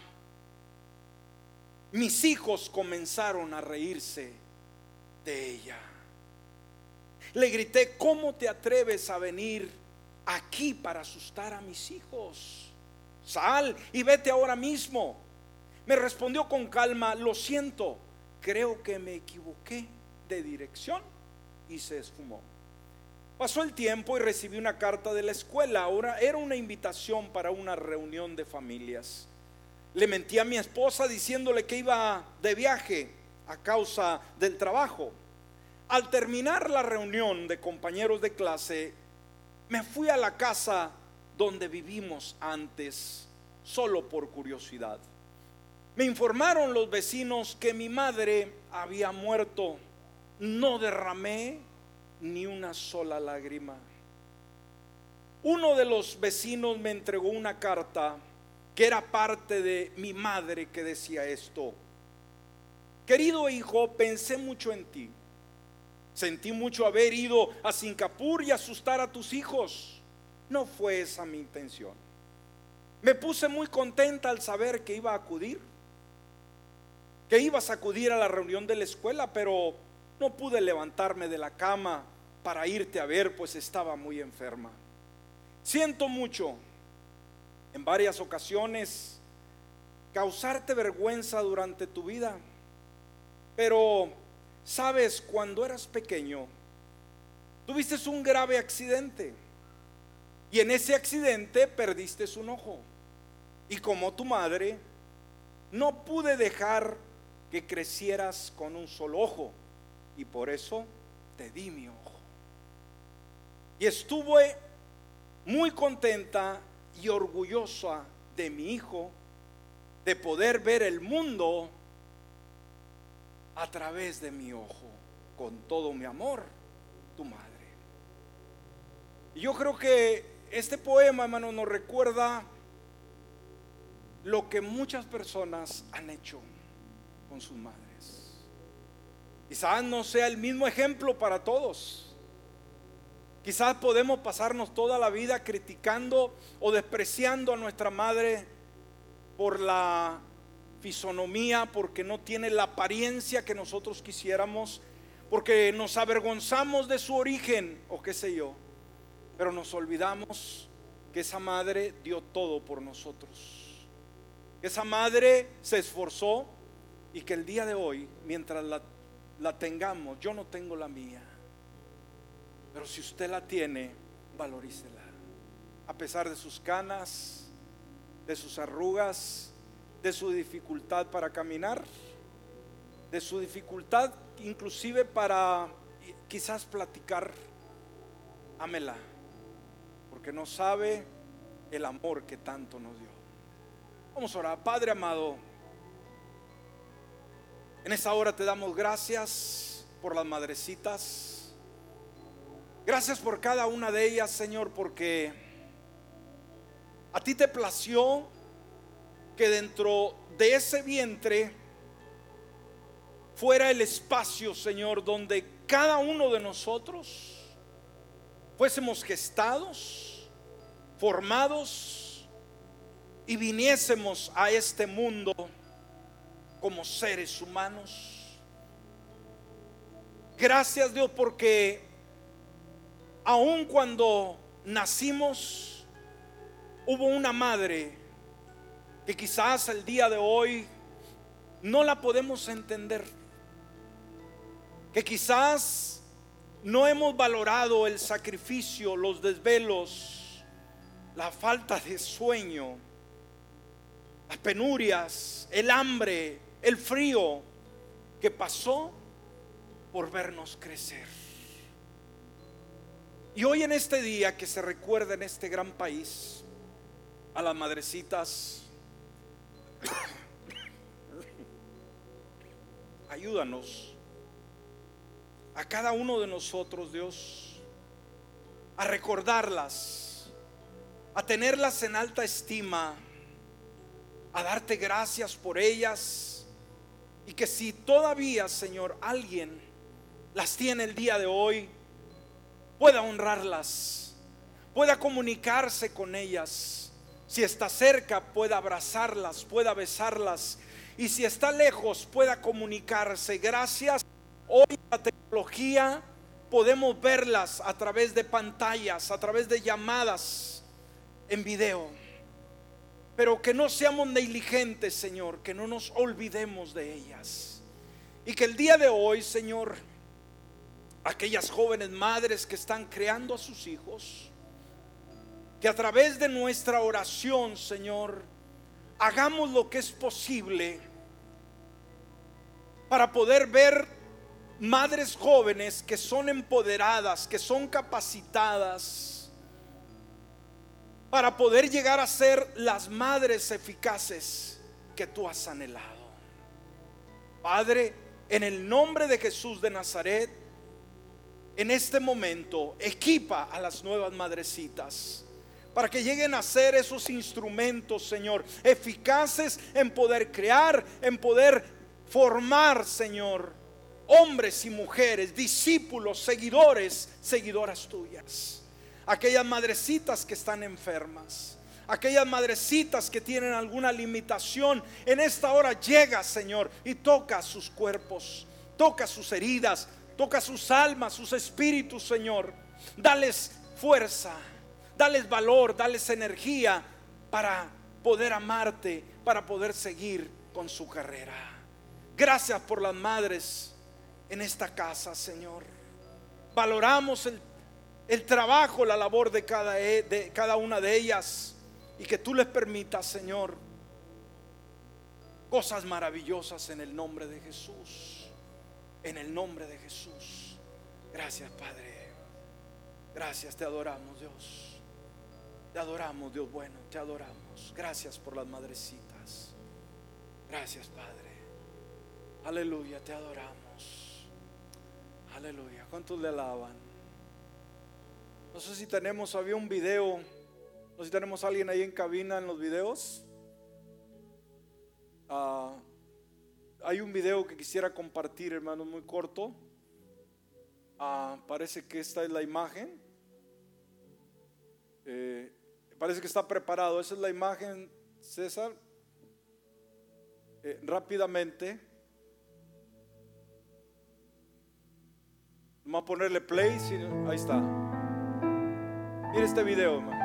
mis hijos comenzaron a reírse de ella. Le grité, ¿cómo te atreves a venir aquí para asustar a mis hijos? Sal y vete ahora mismo. Me respondió con calma, lo siento, creo que me equivoqué de dirección y se esfumó. Pasó el tiempo y recibí una carta de la escuela. Ahora era una invitación para una reunión de familias. Le mentí a mi esposa diciéndole que iba de viaje a causa del trabajo. Al terminar la reunión de compañeros de clase, me fui a la casa donde vivimos antes, solo por curiosidad. Me informaron los vecinos que mi madre había muerto. No derramé ni una sola lágrima. Uno de los vecinos me entregó una carta que era parte de mi madre que decía esto. Querido hijo, pensé mucho en ti. Sentí mucho haber ido a Singapur y asustar a tus hijos. No fue esa mi intención. Me puse muy contenta al saber que iba a acudir que ibas a acudir a la reunión de la escuela, pero no pude levantarme de la cama para irte a ver, pues estaba muy enferma. Siento mucho en varias ocasiones causarte vergüenza durante tu vida, pero sabes, cuando eras pequeño, tuviste un grave accidente y en ese accidente perdiste un ojo. Y como tu madre, no pude dejar que crecieras con un solo ojo y por eso te di mi ojo. Y estuve muy contenta y orgullosa de mi hijo de poder ver el mundo a través de mi ojo, con todo mi amor, tu madre. Y yo creo que este poema, hermano, nos recuerda lo que muchas personas han hecho con sus madres. Quizás no sea el mismo ejemplo para todos. Quizás podemos pasarnos toda la vida criticando o despreciando a nuestra madre por la fisonomía, porque no tiene la apariencia que nosotros quisiéramos, porque nos avergonzamos de su origen o qué sé yo, pero nos olvidamos que esa madre dio todo por nosotros. Que esa madre se esforzó y que el día de hoy, mientras la, la tengamos, yo no tengo la mía, pero si usted la tiene, valorícela. A pesar de sus canas, de sus arrugas, de su dificultad para caminar, de su dificultad inclusive para quizás platicar, ámela, porque no sabe el amor que tanto nos dio. Vamos a orar, Padre amado, en esta hora te damos gracias por las madrecitas. Gracias por cada una de ellas, Señor, porque a ti te plació que dentro de ese vientre fuera el espacio, Señor, donde cada uno de nosotros fuésemos gestados, formados y viniésemos a este mundo como seres humanos. Gracias Dios porque aun cuando nacimos hubo una madre que quizás el día de hoy no la podemos entender. Que quizás no hemos valorado el sacrificio, los desvelos, la falta de sueño, las penurias, el hambre, el frío que pasó por vernos crecer. Y hoy en este día que se recuerda en este gran país a las madrecitas, ayúdanos a cada uno de nosotros, Dios, a recordarlas, a tenerlas en alta estima, a darte gracias por ellas y que si todavía, Señor, alguien las tiene el día de hoy, pueda honrarlas, pueda comunicarse con ellas. Si está cerca, pueda abrazarlas, pueda besarlas. Y si está lejos, pueda comunicarse. Gracias. Hoy la tecnología podemos verlas a través de pantallas, a través de llamadas en video. Pero que no seamos negligentes, Señor, que no nos olvidemos de ellas. Y que el día de hoy, Señor, aquellas jóvenes madres que están creando a sus hijos, que a través de nuestra oración, Señor, hagamos lo que es posible para poder ver madres jóvenes que son empoderadas, que son capacitadas, para poder llegar a ser las madres eficaces que tú has anhelado. Padre, en el nombre de Jesús de Nazaret, en este momento equipa a las nuevas madrecitas para que lleguen a ser esos instrumentos, Señor, eficaces en poder crear, en poder formar, Señor, hombres y mujeres, discípulos, seguidores, seguidoras tuyas. Aquellas madrecitas que están enfermas, aquellas madrecitas que tienen alguna limitación, en esta hora llega, Señor, y toca sus cuerpos, toca sus heridas, toca sus almas, sus espíritus, Señor. Dales fuerza, dales valor, dales energía para poder amarte, para poder seguir con su carrera. Gracias por las madres en esta casa, Señor. Valoramos el, trabajo, la labor de cada, de cada una de ellas y que tú les permitas, Señor, cosas maravillosas en el nombre de Jesús. En el nombre de Jesús. Gracias, Padre. Gracias, te adoramos, Dios. Te adoramos, Dios bueno, te adoramos. Gracias por las madrecitas. Gracias, Padre. Aleluya, te adoramos. Aleluya. ¿Cuántos le alaban? No sé si tenemos, había un video. No sé si tenemos a alguien ahí en cabina en los videos. Ah, hay un video que quisiera compartir, hermano, muy corto. Ah, parece que esta es la imagen. Eh, parece que está preparado. Esa es la imagen, César. eh, rápidamente. Vamos a ponerle play. ahí está. Mira este video, hermano.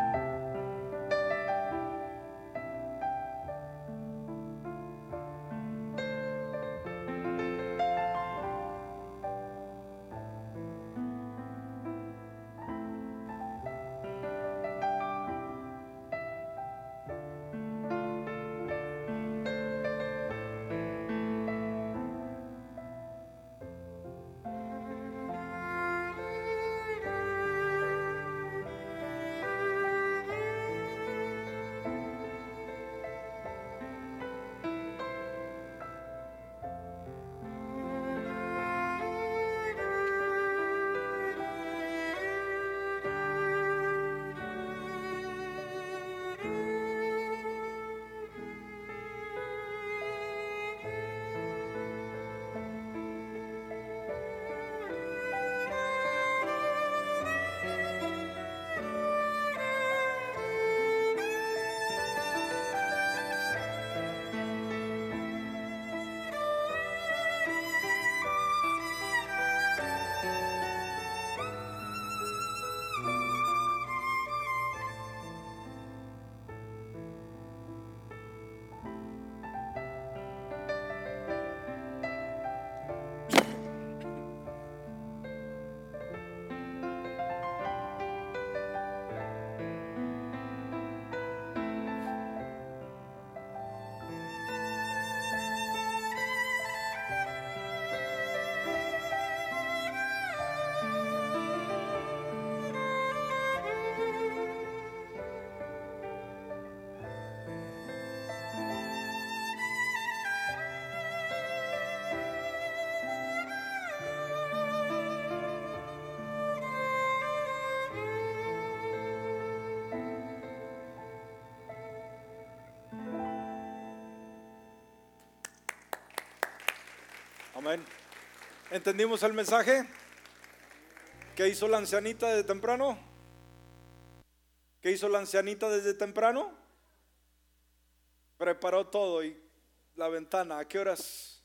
¿Entendimos el mensaje? ¿Qué hizo la ancianita desde temprano? ¿Qué hizo la ancianita desde temprano? Preparó todo y la ventana. ¿A qué horas?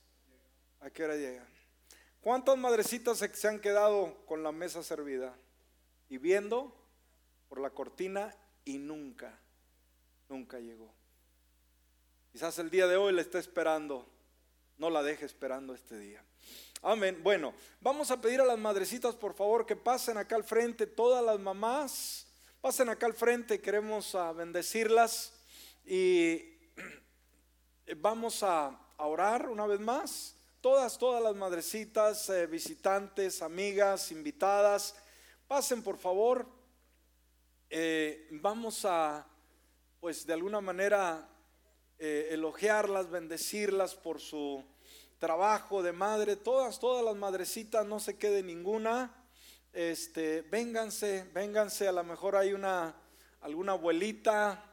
¿A qué hora llegan? ¿Cuántas madrecitas se han quedado con la mesa servida y viendo por la cortina y nunca, nunca llegó? Quizás el día de hoy le está esperando. No la deje esperando este día. Amén. Bueno, vamos a pedir a las madrecitas, por favor, que pasen acá al frente. Todas las mamás, pasen acá al frente. Queremos ah, bendecirlas y vamos a, orar una vez más. Todas, todas las madrecitas, eh, visitantes, amigas, invitadas, pasen por favor. Eh, vamos a, pues de alguna manera, eh, elogiarlas, bendecirlas por su trabajo de madre. Todas, todas las madrecitas, no se quede ninguna. Este, vénganse, vénganse. A lo mejor hay una, alguna abuelita,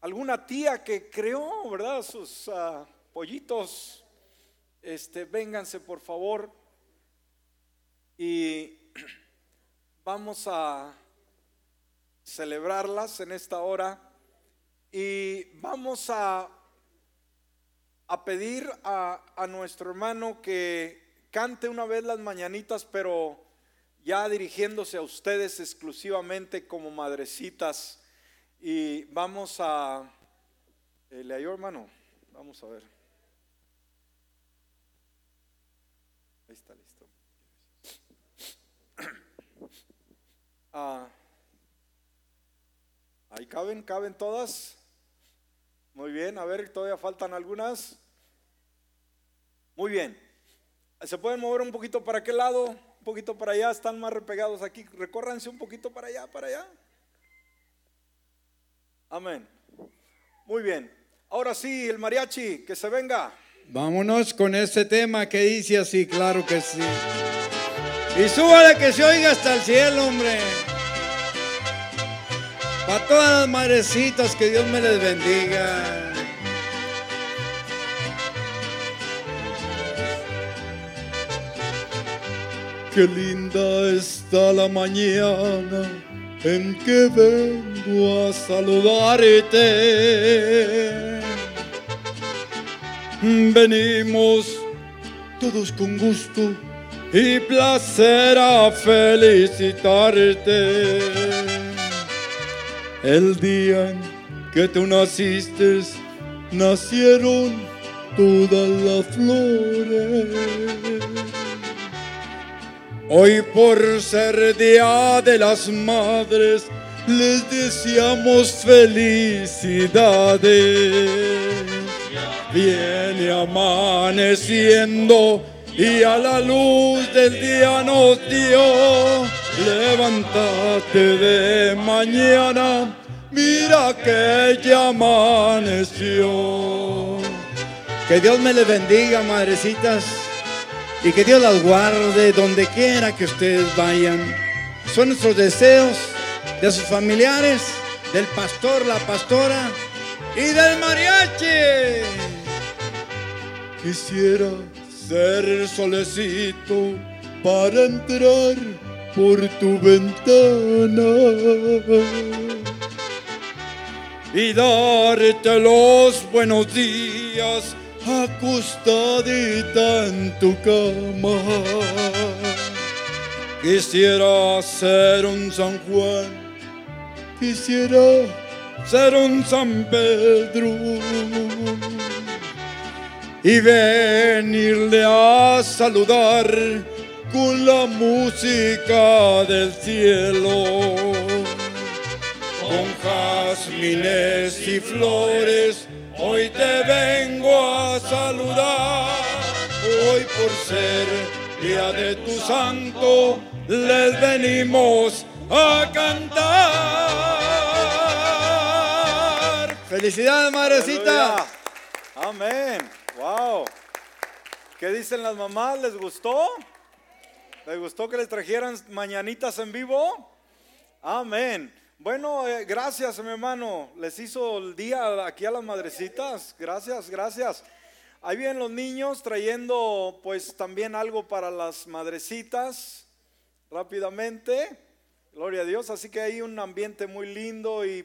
alguna tía que creó, ¿verdad? Sus ah, pollitos. Este, vénganse por favor. Y vamos a celebrarlas en esta hora. Y vamos a, a pedir a, a nuestro hermano que cante una vez las mañanitas, pero ya dirigiéndose a ustedes exclusivamente como madrecitas. Y vamos a... eh, ¿Le ayudó, hermano? Vamos a ver. Ahí está listo. Ah, ahí caben, caben todas. Muy bien, a ver, todavía faltan algunas. Muy bien. ¿Se pueden mover un poquito para aquel lado? Un poquito para allá, están más repegados aquí. Recórranse un poquito para allá, para allá. Amén. Muy bien. Ahora sí, el mariachi, que se venga. Vámonos con este tema que dice así, claro que sí. Y súbale que se oiga hasta el cielo, hombre. Para todas las madrecitas, que Dios me les bendiga. Qué linda está la mañana en que vengo a saludarte. venimos todos con gusto y placer a felicitarte. El día que tú naciste, nacieron todas las flores. Hoy por ser Día de las Madres, les deseamos felicidades. Viene amaneciendo y a la luz del día nos dio. Levántate de mañana, mira que ya amaneció. Que Dios me les bendiga, madrecitas, y que Dios las guarde donde quiera que ustedes vayan. Son nuestros deseos de sus familiares, del pastor, la pastora y del mariachi. Quisiera ser solecito para entrar por tu ventana y darte los buenos días acostadita en tu cama. Quisiera ser un San Juan, quisiera ser un San Pedro y venirle a saludar con la música del cielo. Con jazmines y flores, hoy te vengo a saludar. Hoy por ser día de tu santo, les venimos a cantar. Felicidades, madrecita. Aleluya. Amén. Wow. ¿Qué dicen las mamás? ¿Les gustó? ¿Les gustó que les trajeran mañanitas en vivo? Amén. Bueno, eh, gracias, mi hermano. Les hizo el día aquí a las madrecitas. Gracias, gracias. Ahí vienen los niños trayendo pues también algo para las madrecitas rápidamente. Gloria a Dios. Así que hay un ambiente muy lindo y